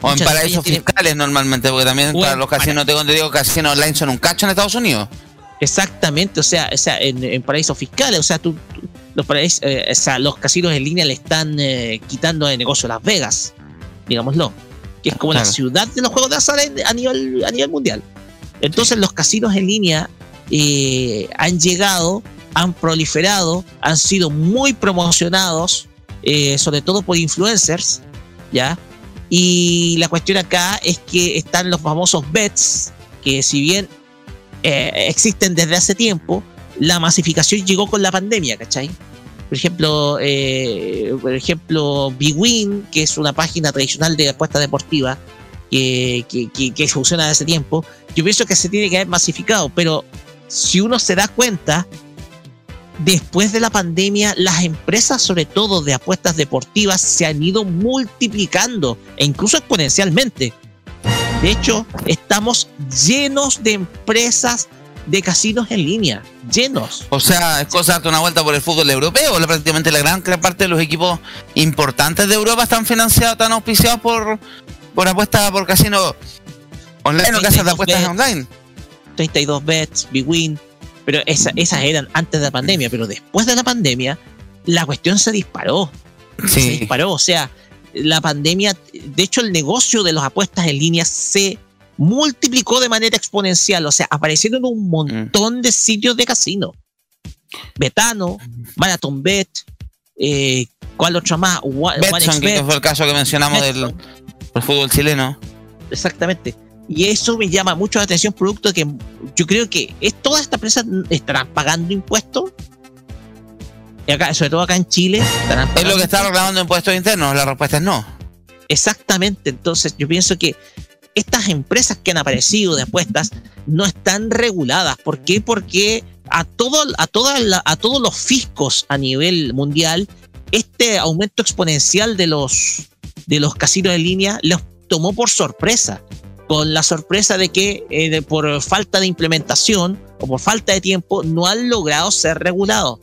O en paraísos tienen- fiscales normalmente, porque también para los casinos, tengo entendido que casinos online son un cacho en Estados Unidos. Exactamente, o sea, o sea en, en paraísos fiscales, o sea, tú, tú- los, paraísos, eh, o sea, los casinos en línea le están eh, quitando de negocio Las Vegas, digámoslo, que es como la ciudad de los juegos de azar a nivel, a nivel mundial. Entonces los casinos en línea eh, han llegado, han proliferado, han sido muy promocionados, sobre todo por influencers, ¿ya? Y la cuestión acá es que están los famosos bets, que si bien eh, existen desde hace tiempo, la masificación llegó con la pandemia, ¿cachai? Por ejemplo, eh, por ejemplo, BWin, que es una página tradicional de apuestas deportivas que, que, que- que funciona desde hace tiempo, yo pienso que se tiene que haber masificado, pero si uno se da cuenta, después de la pandemia, las empresas, sobre todo de apuestas deportivas, se han ido multiplicando e incluso exponencialmente. De hecho, estamos llenos de empresas de casinos en línea, llenos. O sea, es cosa de darte una vuelta por el fútbol europeo. Prácticamente la gran, parte de los equipos importantes de Europa están financiados, están auspiciados por, por apuestas por casinos online o casas de apuestas online. 32 bets, Big Win, pero esa- esas eran antes de la pandemia, pero después de la pandemia la cuestión se disparó, se disparó, o sea, la pandemia, de hecho el negocio de las apuestas en línea se multiplicó de manera exponencial, o sea, aparecieron un montón de sitios de casino. Betano, Marathon Bet, eh, ¿cuál otro más? Betson, que fue el caso que mencionamos del, del fútbol chileno. Exactamente. Y eso me llama mucho la atención, producto de que yo creo que es, todas estas empresas estarán pagando impuestos. Y acá, sobre todo acá en Chile, Es lo que está reclamando impuestos internos. La respuesta es no. Exactamente. Entonces, yo pienso que estas empresas que han aparecido de apuestas no están reguladas. ¿Por qué? Porque a, todo, a, todas la- a todos los fiscos a nivel mundial, este aumento exponencial de los, de los casinos en línea los tomó por sorpresa. Con la sorpresa de que eh, de- por falta de implementación o por falta de tiempo no han logrado ser regulados.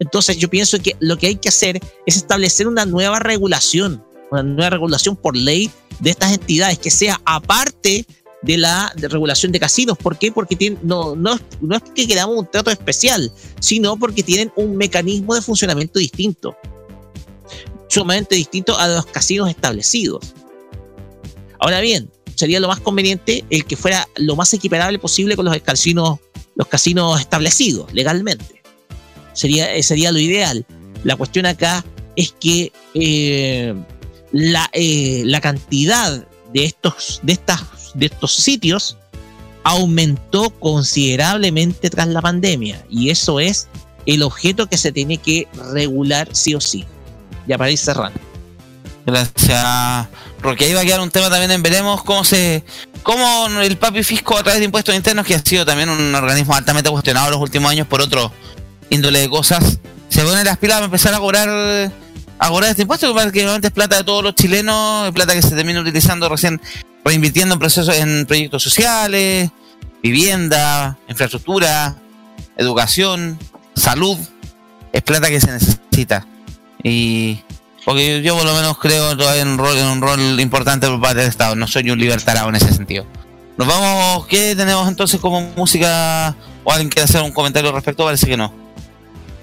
Entonces yo pienso que lo que hay que hacer es establecer una nueva regulación, una nueva regulación por ley de estas entidades que sea aparte de la regulación de casinos. ¿Por qué? Porque tienen, no, no es que queramos un trato especial, sino porque tienen un mecanismo de funcionamiento distinto, sumamente distinto a los casinos establecidos. Ahora bien, sería lo más conveniente el que fuera lo más equiparable posible con los casinos, los casinos establecidos legalmente. Sería, eh, sería lo ideal. La cuestión acá es que eh, la, eh, la cantidad de estos, de, estas, de estos sitios aumentó considerablemente tras la pandemia. Y eso es el objeto que se tiene que regular sí o sí. Ya para ir cerrando. Gracias, porque ahí va a quedar un tema también en veremos cómo se cómo el papi fisco a través de impuestos internos que ha sido también un organismo altamente cuestionado en los últimos años por otro índole de cosas se pone las pilas para empezar a cobrar a cobrar este impuesto que prácticamente es plata de todos los chilenos es plata que se termina utilizando recién reinvirtiendo en procesos en proyectos sociales vivienda infraestructura educación salud es plata que se necesita y porque yo por lo menos creo todavía en un rol, importante por parte del Estado. No soy un libertario en ese sentido. Nos vamos, ¿qué tenemos entonces como música? ¿O alguien quiere hacer un comentario al respecto? Parece que no.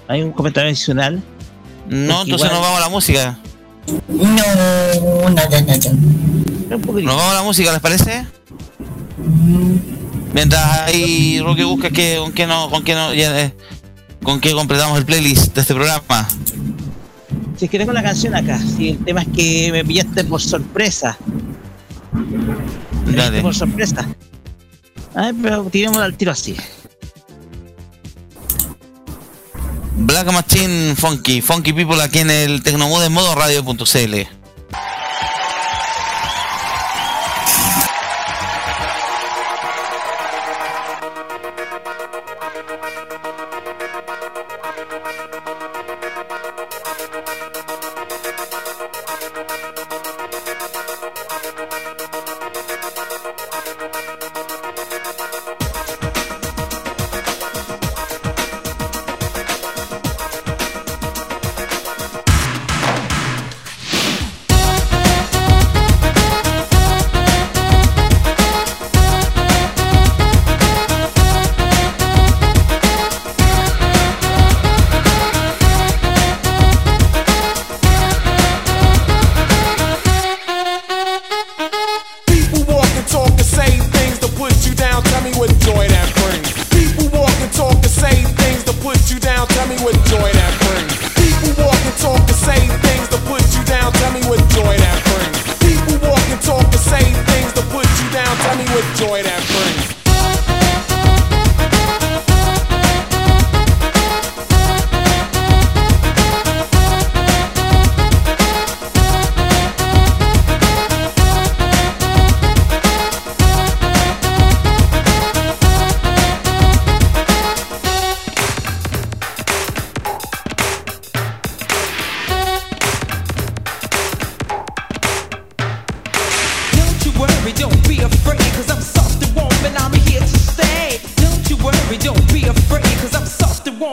¿Hay un comentario adicional? No, Porque entonces igual- nos vamos a la música. No, nada, nada. Nos vamos a la música, ¿les parece? Mientras ahí Roque busca que, con qué no, con qué no, ya, eh, con qué completamos el playlist de este programa. Si es que tengo la canción acá, si el tema es que me pillaste por sorpresa. Me pillaste Dale. por sorpresa. A ver, pero tiremos al tiro así. Black Machine Funky, Funky People aquí en el Tecnomood en modo radio.cl.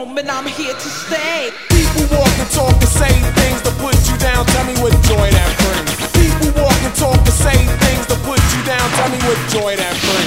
and and I'm here to stay. People walk and talk the same things to put you down. Tell me what joy that brings. People walk and talk the same things to put you down. Tell me what joy that brings.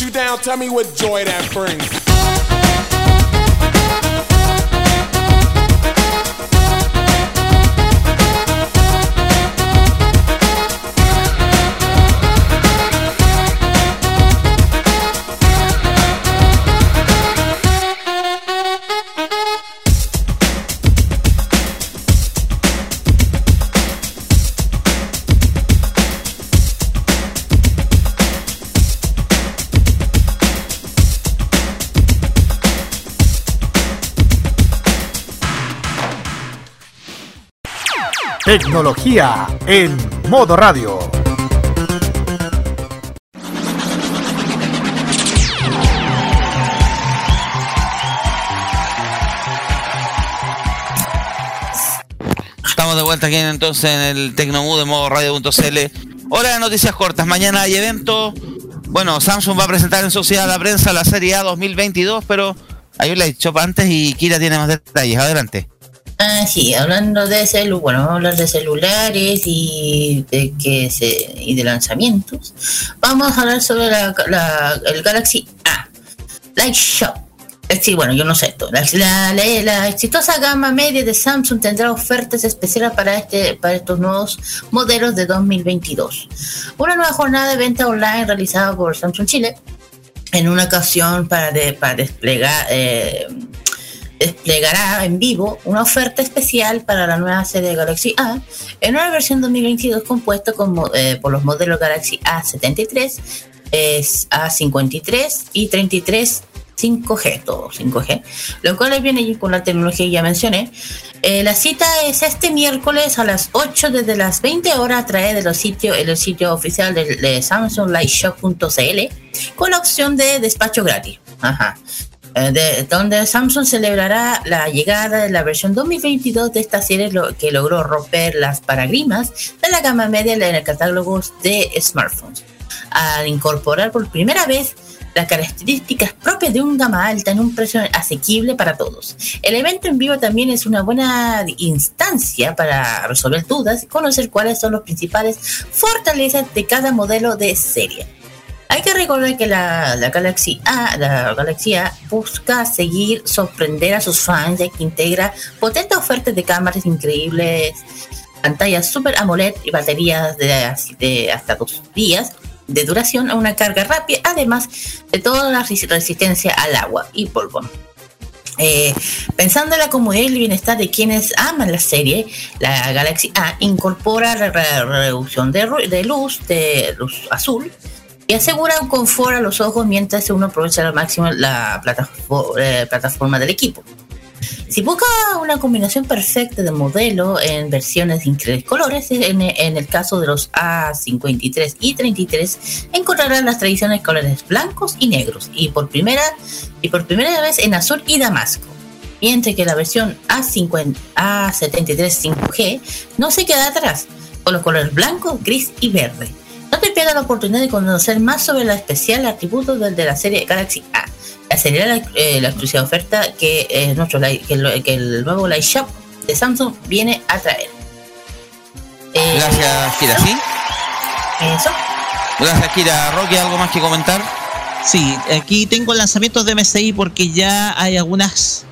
You down. Tell me what joy that brings. En modo radio. Estamos de vuelta aquí entonces en el Tecnomood de modo radio.cl. Hora de noticias cortas. Mañana hay evento. Bueno, Samsung va a presentar en sociedad la prensa la Serie A 2022, pero Hay un shop antes y Kira tiene más detalles. Adelante. Ah, sí, hablando de celu, bueno, vamos a hablar de celulares y de que se y de lanzamientos. Vamos a hablar sobre la, el Galaxy A, Light Shop. Eh, Sí, bueno, yo no sé esto. La, exitosa gama media de Samsung tendrá ofertas especiales para este para estos nuevos modelos de 2022. Una nueva jornada de venta online realizada por Samsung Chile en una ocasión para desplegar eh, desplegará en vivo una oferta especial para la nueva serie Galaxy A en una versión 2022 compuesta con eh, por los modelos Galaxy A73, es A53 y 33 5G, todo 5G, lo cual viene con la tecnología que ya mencioné. Eh, la cita es este miércoles a las 8 desde las 20 horas a través de los sitios, el sitio oficial de, de SamsungLightShop.cl con la opción de despacho gratis. Ajá. Eh, de- donde Samsung celebrará la llegada de la versión 2022 de esta serie que logró romper las paradigmas de la gama media en el catálogo de smartphones al incorporar por primera vez las características propias de un gama alta en un precio asequible para todos. El evento en vivo también es una buena instancia para resolver dudas y conocer cuáles son los principales fortalezas de cada modelo de serie. Hay que recordar que la, la Galaxy A, la Galaxy A busca seguir sorprender a sus fans ya que integra potentes ofertas de cámaras increíbles, pantallas Super AMOLED y baterías de, hasta dos días de duración a una carga rápida, además de toda la resi- resistencia al agua y polvo. Eh, pensando en la comodidad y el bienestar de quienes aman la serie, la Galaxy A incorpora la re- reducción de luz, de luz azul, y asegura un confort a los ojos mientras uno aprovecha al máximo la plataforma, plataforma del equipo. Si busca una combinación perfecta de modelo en versiones de increíbles colores, en, en el caso de los A53 y 33, encontrarán las tradicionales colores blancos y negros, y por primera, y por primera vez en azul y damasco. Mientras que la versión A50, A73 5G no se queda atrás, con los colores blanco, gris y verde. No te pierdas la oportunidad de conocer más sobre la especial atributo del de la serie Galaxy A. La serie la, eh, la exclusiva oferta que, eh, nuestro, que, el, que el nuevo Light Shop de Samsung viene a traer. Eh, Gracias, Kira. ¿Sí? Eso. Gracias, Kira. Rocky, ¿algo más que comentar? Sí, aquí tengo lanzamientos de MSI porque ya hay algunas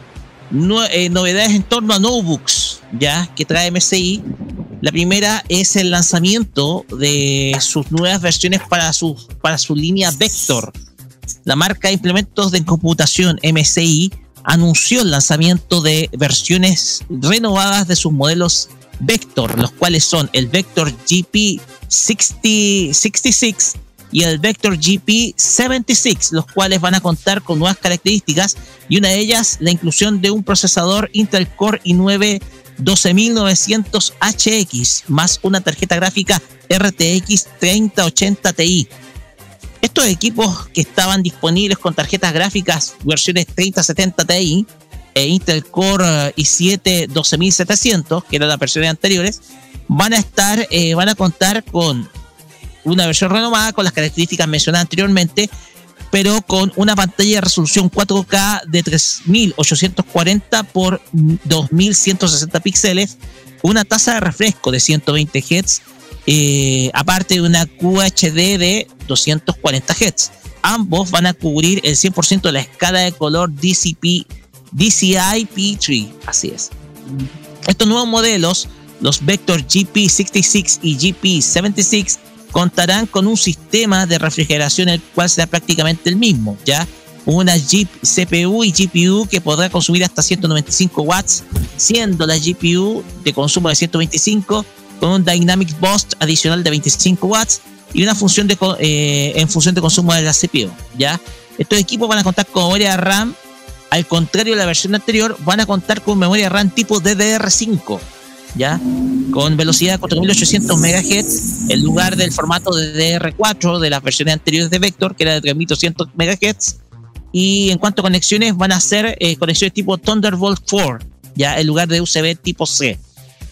eh, novedades en torno a notebooks, ya que trae MSI. La primera es el lanzamiento de sus nuevas versiones para su, para su línea Vector. La marca de implementos de computación MSI anunció el lanzamiento de versiones renovadas de sus modelos Vector, los cuales son el Vector GP 60 66 y el Vector GP 76, los cuales van a contar con nuevas características y una de ellas la inclusión de un procesador Intel Core i9 12900HX más una tarjeta gráfica RTX 3080 Ti. Estos equipos que estaban disponibles con tarjetas gráficas versiones 3070 Ti e Intel Core eh, i7 12700, que eran las versiones anteriores, van a estar, eh, van a contar con una versión renovada con las características mencionadas anteriormente, pero con una pantalla de resolución 4K de 3840 por 2160 píxeles, una tasa de refresco de 120 Hz, eh, aparte de una QHD de 240 Hz. Ambos van a cubrir el 100% de la escala de color DCP, DCI P3, así es. Estos nuevos modelos, los Vector GP66 y GP76, contarán con un sistema de refrigeración el cual será prácticamente el mismo, ¿ya? Una Jeep CPU y GPU que podrá consumir hasta 195 watts, siendo la GPU de consumo de 125 con un Dynamic Boost adicional de 25 watts y una función de eh, en función de consumo de la CPU, ¿ya? Estos equipos van a contar con memoria RAM, al contrario de la versión anterior, van a contar con memoria RAM tipo DDR5, ¿ya? Con velocidad de 4800 MHz en lugar del formato de DDR4 de las versiones anteriores de Vector, que era de 3200 MHz. Y en cuanto a conexiones, van a ser eh, conexiones tipo Thunderbolt 4, ¿ya? En lugar de USB tipo C.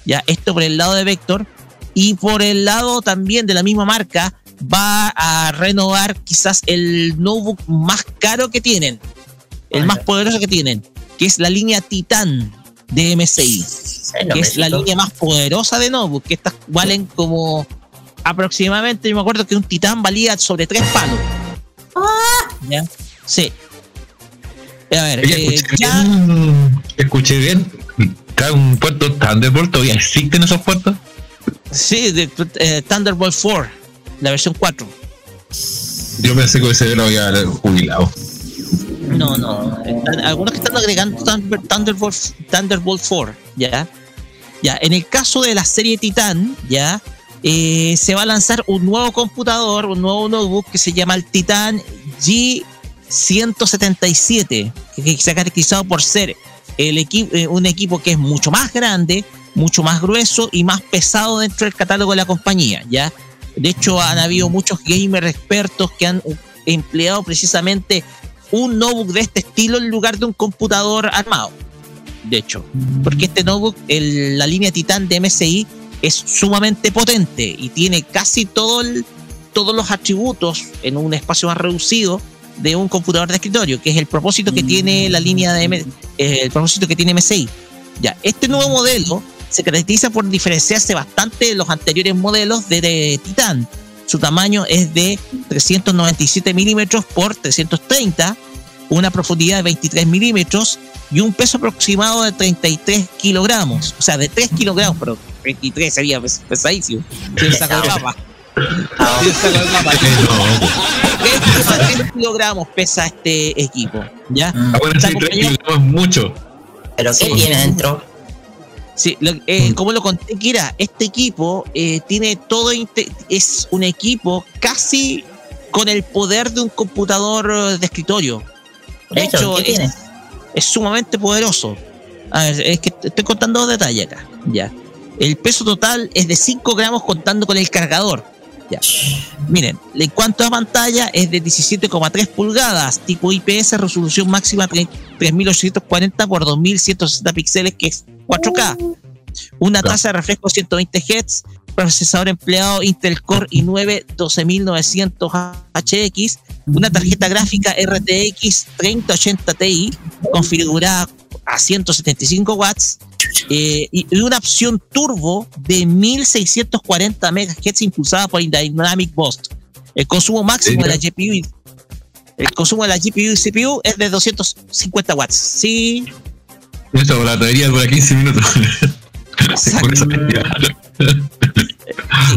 ¿ya? Esto por el lado de Vector. Y por el lado también de la misma marca, va a renovar quizás el notebook más caro que tienen. el más poderoso que tienen, que es la línea Titan de MSI, que es la línea más poderosa de notebook, que estas valen como aproximadamente, yo me acuerdo que un Titan valía sobre tres palos. ¿Ya? Sí. A ver, Oye, eh, escuché, ya, bien, escuché bien. Un puerto Thunderbolt, ¿todavía existen esos puertos? sí, de, eh, Thunderbolt 4, la versión 4. Yo pensé que ese lo había jubilado. No, no. Algunos que están agregando Thunder- Thunderbolt, Thunderbolt 4, ¿ya? Ya, en el caso de la serie Titan, ¿ya? Eh, se va a lanzar un nuevo computador, un nuevo notebook que se llama el Titan G177, que, que se ha caracterizado por ser el equi- eh, un equipo que es mucho más grande, mucho más grueso y más pesado dentro del catálogo de la compañía, ¿ya? De hecho, han habido muchos gamers expertos que han empleado precisamente un notebook de este estilo en lugar de un computador armado. De hecho, porque este notebook, el- la línea Titan de MSI, es sumamente potente y tiene casi todo todos los atributos en un espacio más reducido de un computador de escritorio, que es el propósito que tiene la línea de MSI. Ya, este nuevo modelo se caracteriza por diferenciarse bastante de los anteriores modelos de, de Titan. Su tamaño es de 397 milímetros por 330, una profundidad de 23 milímetros y un peso aproximado de 33 kilogramos. O sea, de 3 kilogramos, pero 23 sería pes- pesadísimo. Si saco el mapa. Si. 3 kilogramos pesa este equipo. ¿Ya? Ah, bueno, sí, tres acompañado- kilogramos es mucho. ¿Pero qué Sí. tiene dentro? Sí, lo- eh, como lo conté, Kira, este equipo eh, tiene todo, es un equipo casi con el poder de un computador de escritorio. De hecho, ¿qué es, tiene? es sumamente poderoso. A ver, es que estoy contando dos detalles acá. Ya. El peso total es de 5 gramos contando con el cargador. Ya. Miren, en cuanto a pantalla, es de 17,3 pulgadas, tipo IPS, resolución máxima tre- 3840 por 2160 píxeles, que es 4K. Una Claro. tasa de refresco 120 Hz, procesador empleado Intel Core i9 12900 HX, una tarjeta gráfica RTX 3080 Ti configurada a 175 watts eh, y una opción turbo de 1640 MHz impulsada por Dynamic Boost. El consumo máximo de la GPU y- el consumo de la GPU y CPU es de 250 watts. Sí, Eso, la batería dura 15 minutos.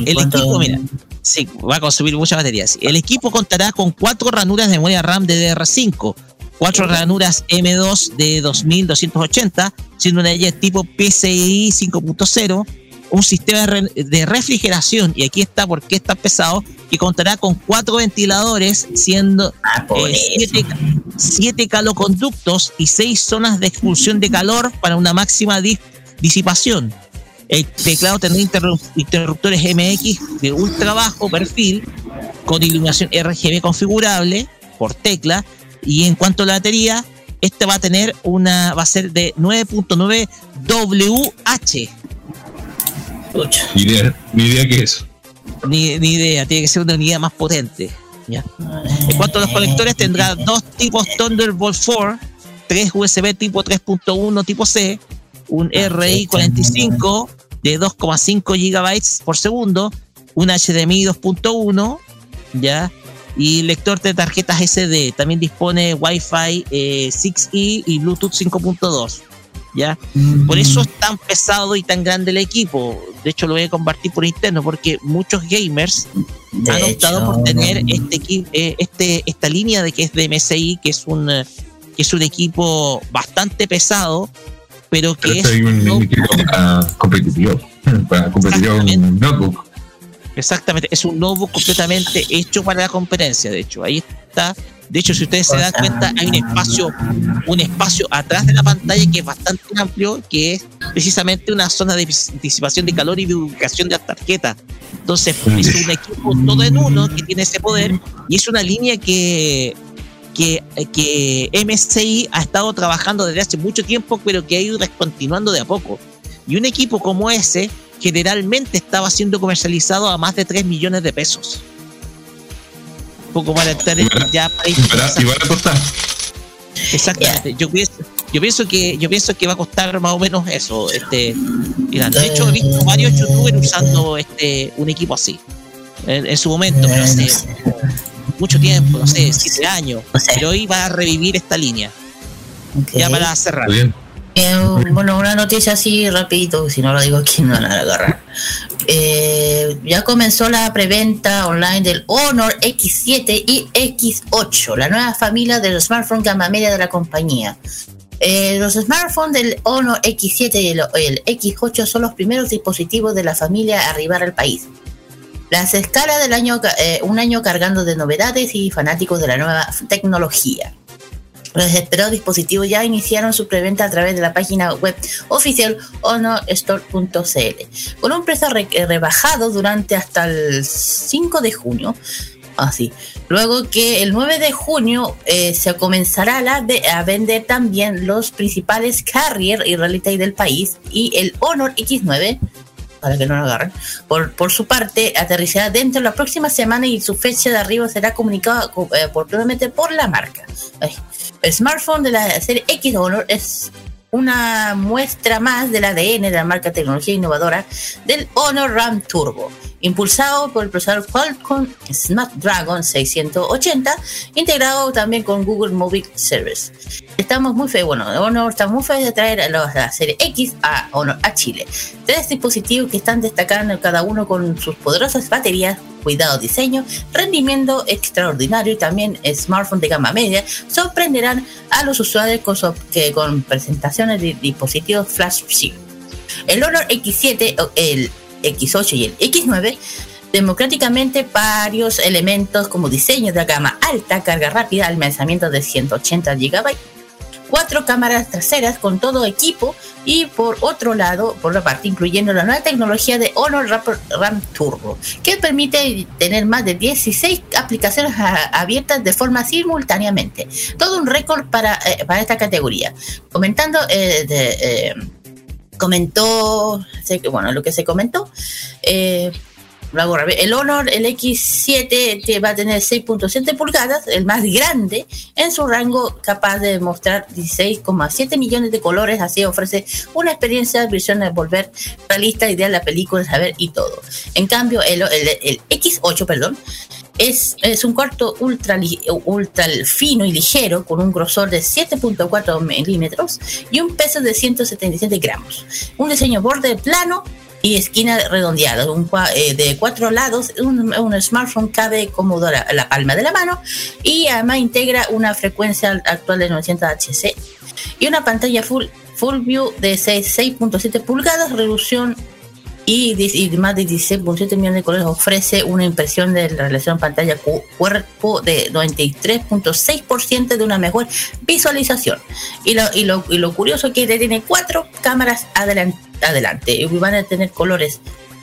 El equipo, mira, sí, va a consumir mucha batería. sí. El equipo contará con cuatro ranuras de memoria RAM DDR5, cuatro ranuras M2 de 2280, siendo una de ellas tipo PCI 5.0, un sistema de re- de refrigeración, y aquí está porque está pesado, que contará con cuatro ventiladores, siendo por eh, siete, siete caloconductos y seis zonas de expulsión de calor para una máxima dis- disipación. El teclado tendrá interru- interruptores MX de ultra bajo perfil con iluminación RGB configurable por tecla y en cuanto a la batería este va a tener una va a ser de 9.9 WH Ni idea, ni idea qué es. ni, ni idea tiene que ser una unidad más potente ¿ya? en cuanto a los conectores tendrá dos tipos Thunderbolt 4 tres USB tipo 3.1 tipo C un RI45 de 2,5 gigabytes por segundo, un HDMI 2.1, ya, y lector de tarjetas SD. También dispone Wi-Fi eh, 6E y Bluetooth 5.2, ya. Por eso es tan pesado y tan grande el equipo. De hecho, lo voy a compartir por interno porque muchos gamers De han optado hecho, por tener este equipo, este, esta línea de que es de MSI, que es un eh, que es un equipo bastante pesado, pero que Pero es un equipo competitivo. Para competitivo un notebook. Exactamente, es un notebook completamente hecho para la competencia, de hecho, ahí está. De hecho, si ustedes se dan cuenta, hay un espacio, un espacio atrás de la pantalla que es bastante amplio, que es precisamente una zona de dis- disipación de calor y de ubicación de las tarjetas. Entonces, es un equipo todo en uno que tiene ese poder y es una línea que, que, que MSI ha estado trabajando desde hace mucho tiempo, pero que ha ido descontinuando de a poco. Y un equipo como ese generalmente estaba siendo comercializado a más de 3 millones de pesos. Un poco para estar ya para Y para costar. Exactamente. Yo pienso, yo pienso que yo pienso que va a costar más o menos eso. Este, de hecho he visto varios youtubers usando este un equipo así en, en su momento, pero hace mucho tiempo, no sé, siete años. Pero hoy va a revivir esta línea. Ya para cerrar. Eh, bueno, una noticia así rapidito, si no lo digo aquí no van a agarrar. Eh, ya comenzó la preventa online del Honor X7 y X8, la nueva familia de los smartphones gama de la compañía. Eh, los smartphones del Honor X7 y el, el X8 son los primeros dispositivos de la familia a arribar al país. Las escalas del año, eh, un año cargando de novedades y fanáticos de la nueva tecnología. Los esperados dispositivos ya iniciaron su preventa a través de la página web oficial honorstore.cl con un precio re- eh, rebajado durante hasta el 5 de junio. Así. Luego que el 9 de junio eh, se comenzará a vender también los principales carrier y reality del país y el Honor X9 para que no lo agarren. Por, su parte, aterrizará dentro de la próxima semana y su fecha de arribo será comunicada co- eh, oportunamente por la marca. Smartphone de la serie X Honor es una muestra más del ADN de la marca tecnología innovadora del Honor RAM Turbo, impulsado por el procesador Qualcomm Snapdragon 680, integrado también con Google Mobile Service. Estamos muy felices, bueno, Honor está muy feliz de traer a la serie X a Honor a Chile. Tres dispositivos que están destacando cada uno con sus poderosas baterías, cuidado diseño, rendimiento extraordinario y también smartphone de gama media sorprenderán a los usuarios con, que, con presentaciones de dispositivos flash chip. El Honor X7, o el X8 y el X9 democráticamente varios elementos como diseño de gama alta, carga rápida, almacenamiento de 180 GB, cuatro cámaras traseras con todo equipo y por otro lado, por la parte, incluyendo la nueva tecnología de Honor RAM Turbo, que permite tener más de 16 aplicaciones abiertas de forma simultáneamente. Todo un récord para, eh, para esta categoría. Comentando, eh, eh, comentó, bueno, lo que se comentó, eh. El Honor, el X7 que va a tener 6.7 pulgadas, el más grande en su rango, capaz de mostrar 16,7 millones de colores, así ofrece una experiencia de visión de volver realista, ideal la película, saber y todo. En cambio, el, el- el X8, perdón, es, es un cuarto ultra, ultra fino y ligero con un grosor de 7.4 milímetros y un peso de 177 gramos. Un diseño borde plano y esquina redondeada, un eh, de cuatro lados, un, smartphone cabe a la, palma de la mano y además integra una frecuencia actual de 900 HC y una pantalla full, full view de 6 6.7 pulgadas, resolución y, y más de 16.7 millones de colores ofrece una impresión de la relación pantalla cu- cuerpo de 93.6% de una mejor visualización. Y lo, y lo, y lo curioso es que tiene cuatro cámaras adelan- adelante y van a tener colores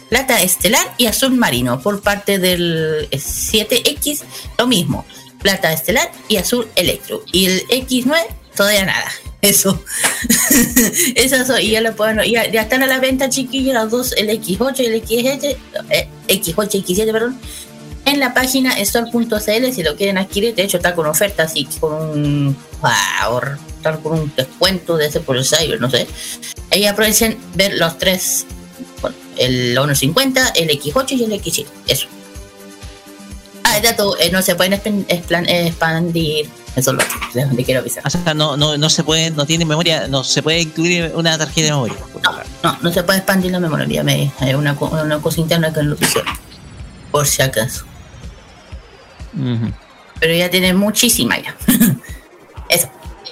plata estelar y azul marino. Por parte del 7X, lo mismo, plata estelar y azul electro. Y el X9, todavía nada. Eso. Eso, eso, y ya lo pueden, ya, ya están a la venta, chiquillos, los dos, el X8 y el X7, eh, X8 y X7, perdón, en la página store.cl si lo quieren adquirir. De hecho, está con oferta, así con un. Wow, está con un descuento de ese por el cyber, no sé. Ahí aprovechen ver los tres: bueno, el Honor 50, el X8 y el X7. Eso. Ah, dato, eh, no se pueden expandir. Eso es lo que les quiero avisar. O sea, no, no, no se puede, no tiene memoria, no se puede incluir una tarjeta de memoria. No, no se puede expandir la memoria. envíame, Hay una, una cosa interna que lo pusieron. Por si acaso. Pero ya tiene muchísima ya.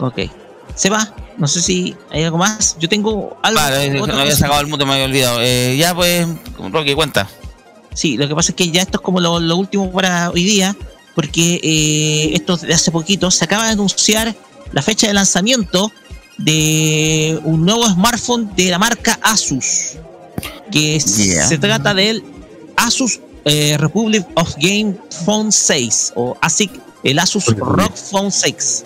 Ok. Se va. No sé si hay algo más. Yo tengo algo. Vale, no había cosa. sacado el mute, me había olvidado. Eh, ya pues, Rocky, cuenta. Sí, lo que pasa es que ya esto es como lo, lo último para hoy día, porque eh, esto de hace poquito se acaba de anunciar la fecha de lanzamiento de un nuevo smartphone de la marca Asus, que Yeah. se trata del Asus eh, Republic of Game Phone 6 o ASIC, el Asus Rock Phone 6.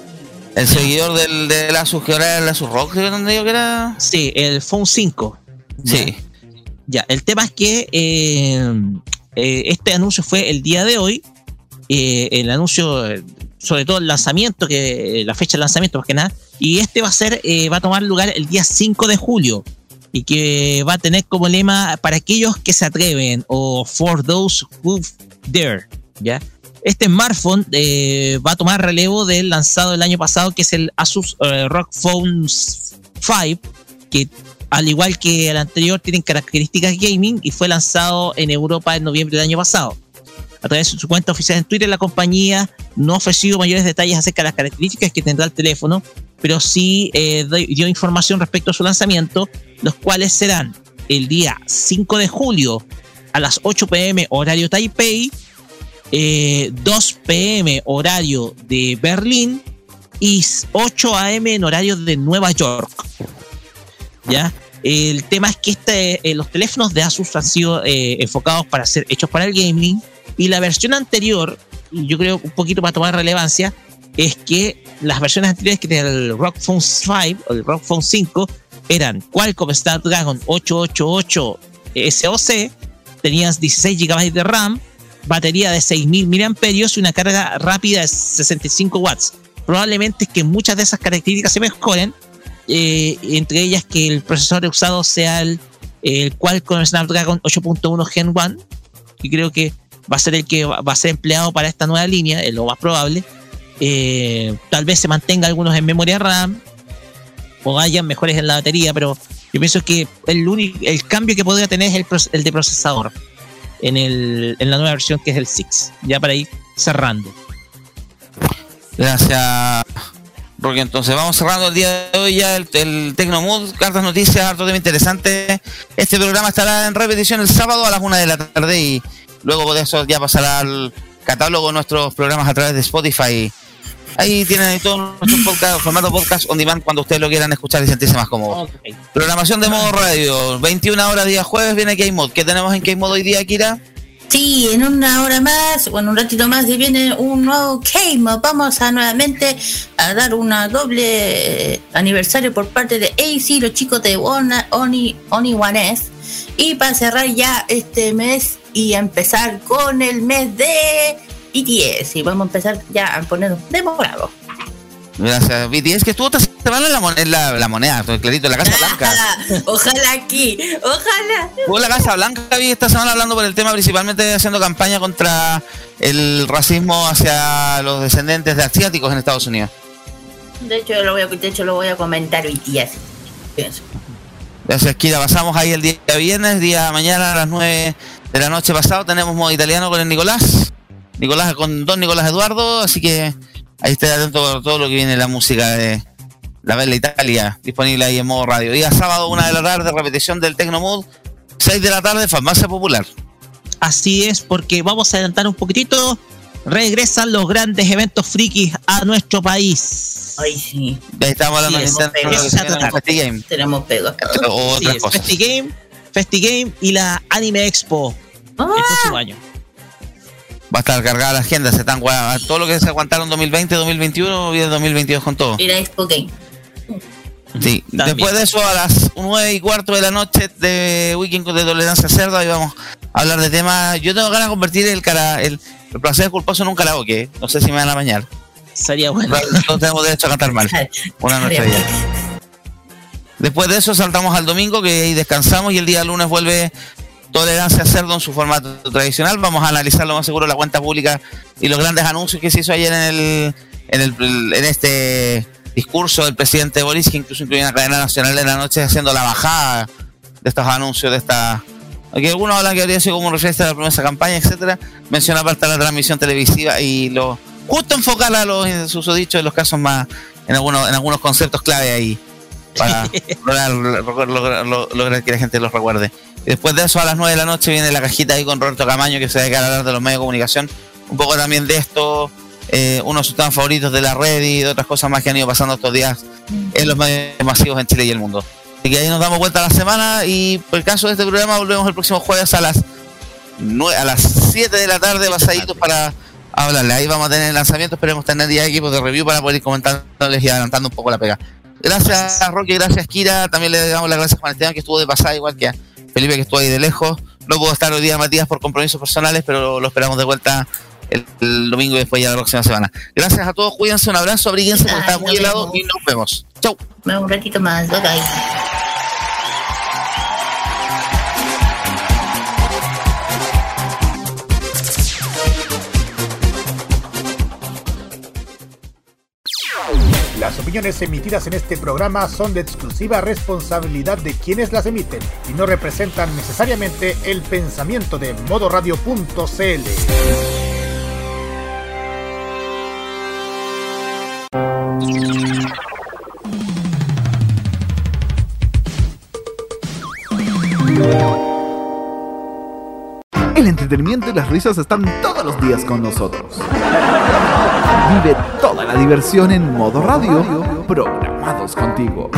El seguidor del, del Asus, que ahora era el Asus Rock, ¿dónde digo que era? Sí, el Phone 5. Sí. Ya, el tema es que eh, este anuncio fue el día de hoy. Eh, el anuncio, eh, sobre todo el lanzamiento, que la fecha de lanzamiento más que nada, y este va a ser, eh, va a tomar lugar el día 5 de julio y que va a tener como lema para aquellos que se atreven o for those who dare, ¿ya? Este smartphone eh, va a tomar relevo del lanzado el año pasado que es el Asus eh, Phone 5 que al igual que el anterior tienen características gaming y fue lanzado en Europa en noviembre del año pasado. A través de su cuenta oficial en Twitter, la compañía no ha ofrecido mayores detalles acerca de las características que tendrá el teléfono, pero sí eh, dio información respecto a su lanzamiento, los cuales serán el día 5 de julio a las 8 pm horario Taipei, eh, 2 pm horario de Berlín y 8 am en horario de Nueva York. ¿Ya? El tema es que este, eh, los teléfonos de Asus han sido eh, enfocados para ser hechos para el gaming y la versión anterior, yo creo un poquito para tomar relevancia, es que las versiones anteriores que tenía el ROG Phone 5 o el ROG Phone 5 eran Qualcomm Snapdragon 888 SoC, tenías 16 GB de RAM, batería de 6000 mAh y una carga rápida de 65 watts. Probablemente es que muchas de esas características se mejoren, eh, entre ellas que el procesador usado sea el, el Qualcomm Snapdragon 8.1 Gen 1, que creo que va a ser el que va a ser empleado para esta nueva línea, es lo más probable. Eh, tal vez se mantenga algunos en memoria RAM o hayan mejores en la batería, pero yo pienso que el único el cambio que podría tener es el, de procesador en, el, en la nueva versión que es el 6, ya para ir cerrando. Gracias, Roque. Entonces, vamos cerrando el día de hoy ya el, el cartas noticias, harto tema interesante. Este programa estará en repetición el sábado a las una de la tarde y luego de eso ya pasará al catálogo de nuestros programas a través de Spotify. Ahí tienen todos nuestros podcasts, formato podcast on demand cuando ustedes lo quieran escuchar y sentirse más cómodos. Programación de modo radio, 21 horas día jueves viene K-Mod. ¿Qué tenemos en K-Mod hoy día, Kira? Sí, en una hora más, o en un ratito más, viene un nuevo K-Mod. Vamos a nuevamente a dar una doble eh, aniversario por parte de AC, los chicos de Oni, Oni One S. Y para cerrar ya este mes y empezar con el mes de BTS. Y vamos a empezar ya a ponernos demorados. Gracias, BTS, que estuvo esta semana en la, mon- en la, la moneda, clarito, en la Casa Blanca. ojalá aquí, ojalá. Estuvo en la Casa Blanca, vi esta semana hablando por el tema, principalmente haciendo campaña contra el racismo hacia los descendentes de asiáticos en Estados Unidos. De hecho, lo voy a, de hecho, lo voy a comentar hoy día. Pienso. Gracias, Kira. Pasamos ahí el día viernes, día mañana a las 9 de la noche pasado. Tenemos modo italiano con el Nicolás. Nicolás con Don Nicolás Eduardo, así que ahí esté atento a todo lo que viene la música de la Bella Italia, disponible ahí en modo radio. Día sábado, una de la tarde, repetición del Tecnomood. 6 de la tarde, Farmacia Popular. Así es, porque vamos a adelantar un poquitito. Regresan los grandes eventos frikis a nuestro país. Ay, sí. Estamos hablando Sí, de. Tenemos Sí, otras es cosas. FestiGame, FestiGame y la Anime Expo Ah. el próximo año. Va a estar cargada la agenda, se están gua- todo lo que se aguantaron 2020, 2021, viene 2022 con todo. Y la Expo Game. Sí, después de eso a las 9 y cuarto de la noche de Weekend de Tolerancia Cerdo, ahí vamos a hablar de temas. Yo tengo ganas de convertir el cara, el, el placer culposo en un karaoke. No sé si me van a bañar. Sería bueno. No tenemos derecho a cantar mal. Una noche ya. Después de eso saltamos al domingo que ahí descansamos y el día lunes vuelve Tolerancia Cerdo en su formato tradicional. Vamos a analizar lo más seguro la cuenta pública y los grandes anuncios que se hizo ayer en el en, el, en este discurso del presidente Boris, que incluso incluye una cadena nacional de la noche haciendo la bajada de estos anuncios, de esta... Aquí algunos hablan que habría sido como un referencia a la primera campaña, etcétera. Menciona aparte la transmisión televisiva y lo justo enfocar a los susodichos en los casos más, en algunos, en algunos conceptos clave ahí para lograr, lograr- lograr- lograr que la gente los recuerde. Y después de eso, a las 9 de la noche, viene la cajita ahí con Roberto Camaño, que se dedica a hablar de los medios de comunicación. Un poco también de esto, eh, uno de sus temas favoritos de la red y de otras cosas más que han ido pasando estos días en los medios masivos en Chile y el mundo. Así que ahí nos damos vuelta a la semana y por el caso de este programa volvemos el próximo jueves a las nue- a las 7 de la tarde pasaditos para hablarle. Ahí vamos a tener el lanzamiento, esperemos tener ya equipos de review para poder ir comentándoles y adelantando un poco la pega. Gracias Roque, gracias Kira, también le damos las gracias a Juan Esteban que estuvo de pasada igual que a Felipe que estuvo ahí de lejos. No pudo estar hoy día Matías por compromisos personales, pero lo esperamos de vuelta el, el domingo y después ya la próxima semana. Gracias a todos, cuídense, un abrazo, abríguense porque está muy helado y nos vemos. Chau. Un ratito más, bye bye. Las opiniones emitidas en este programa son de exclusiva responsabilidad de quienes las emiten y no representan necesariamente el pensamiento de modoradio.cl. El entretenimiento y las risas están todos los días con nosotros. Vive toda la diversión en modo radio, programados contigo.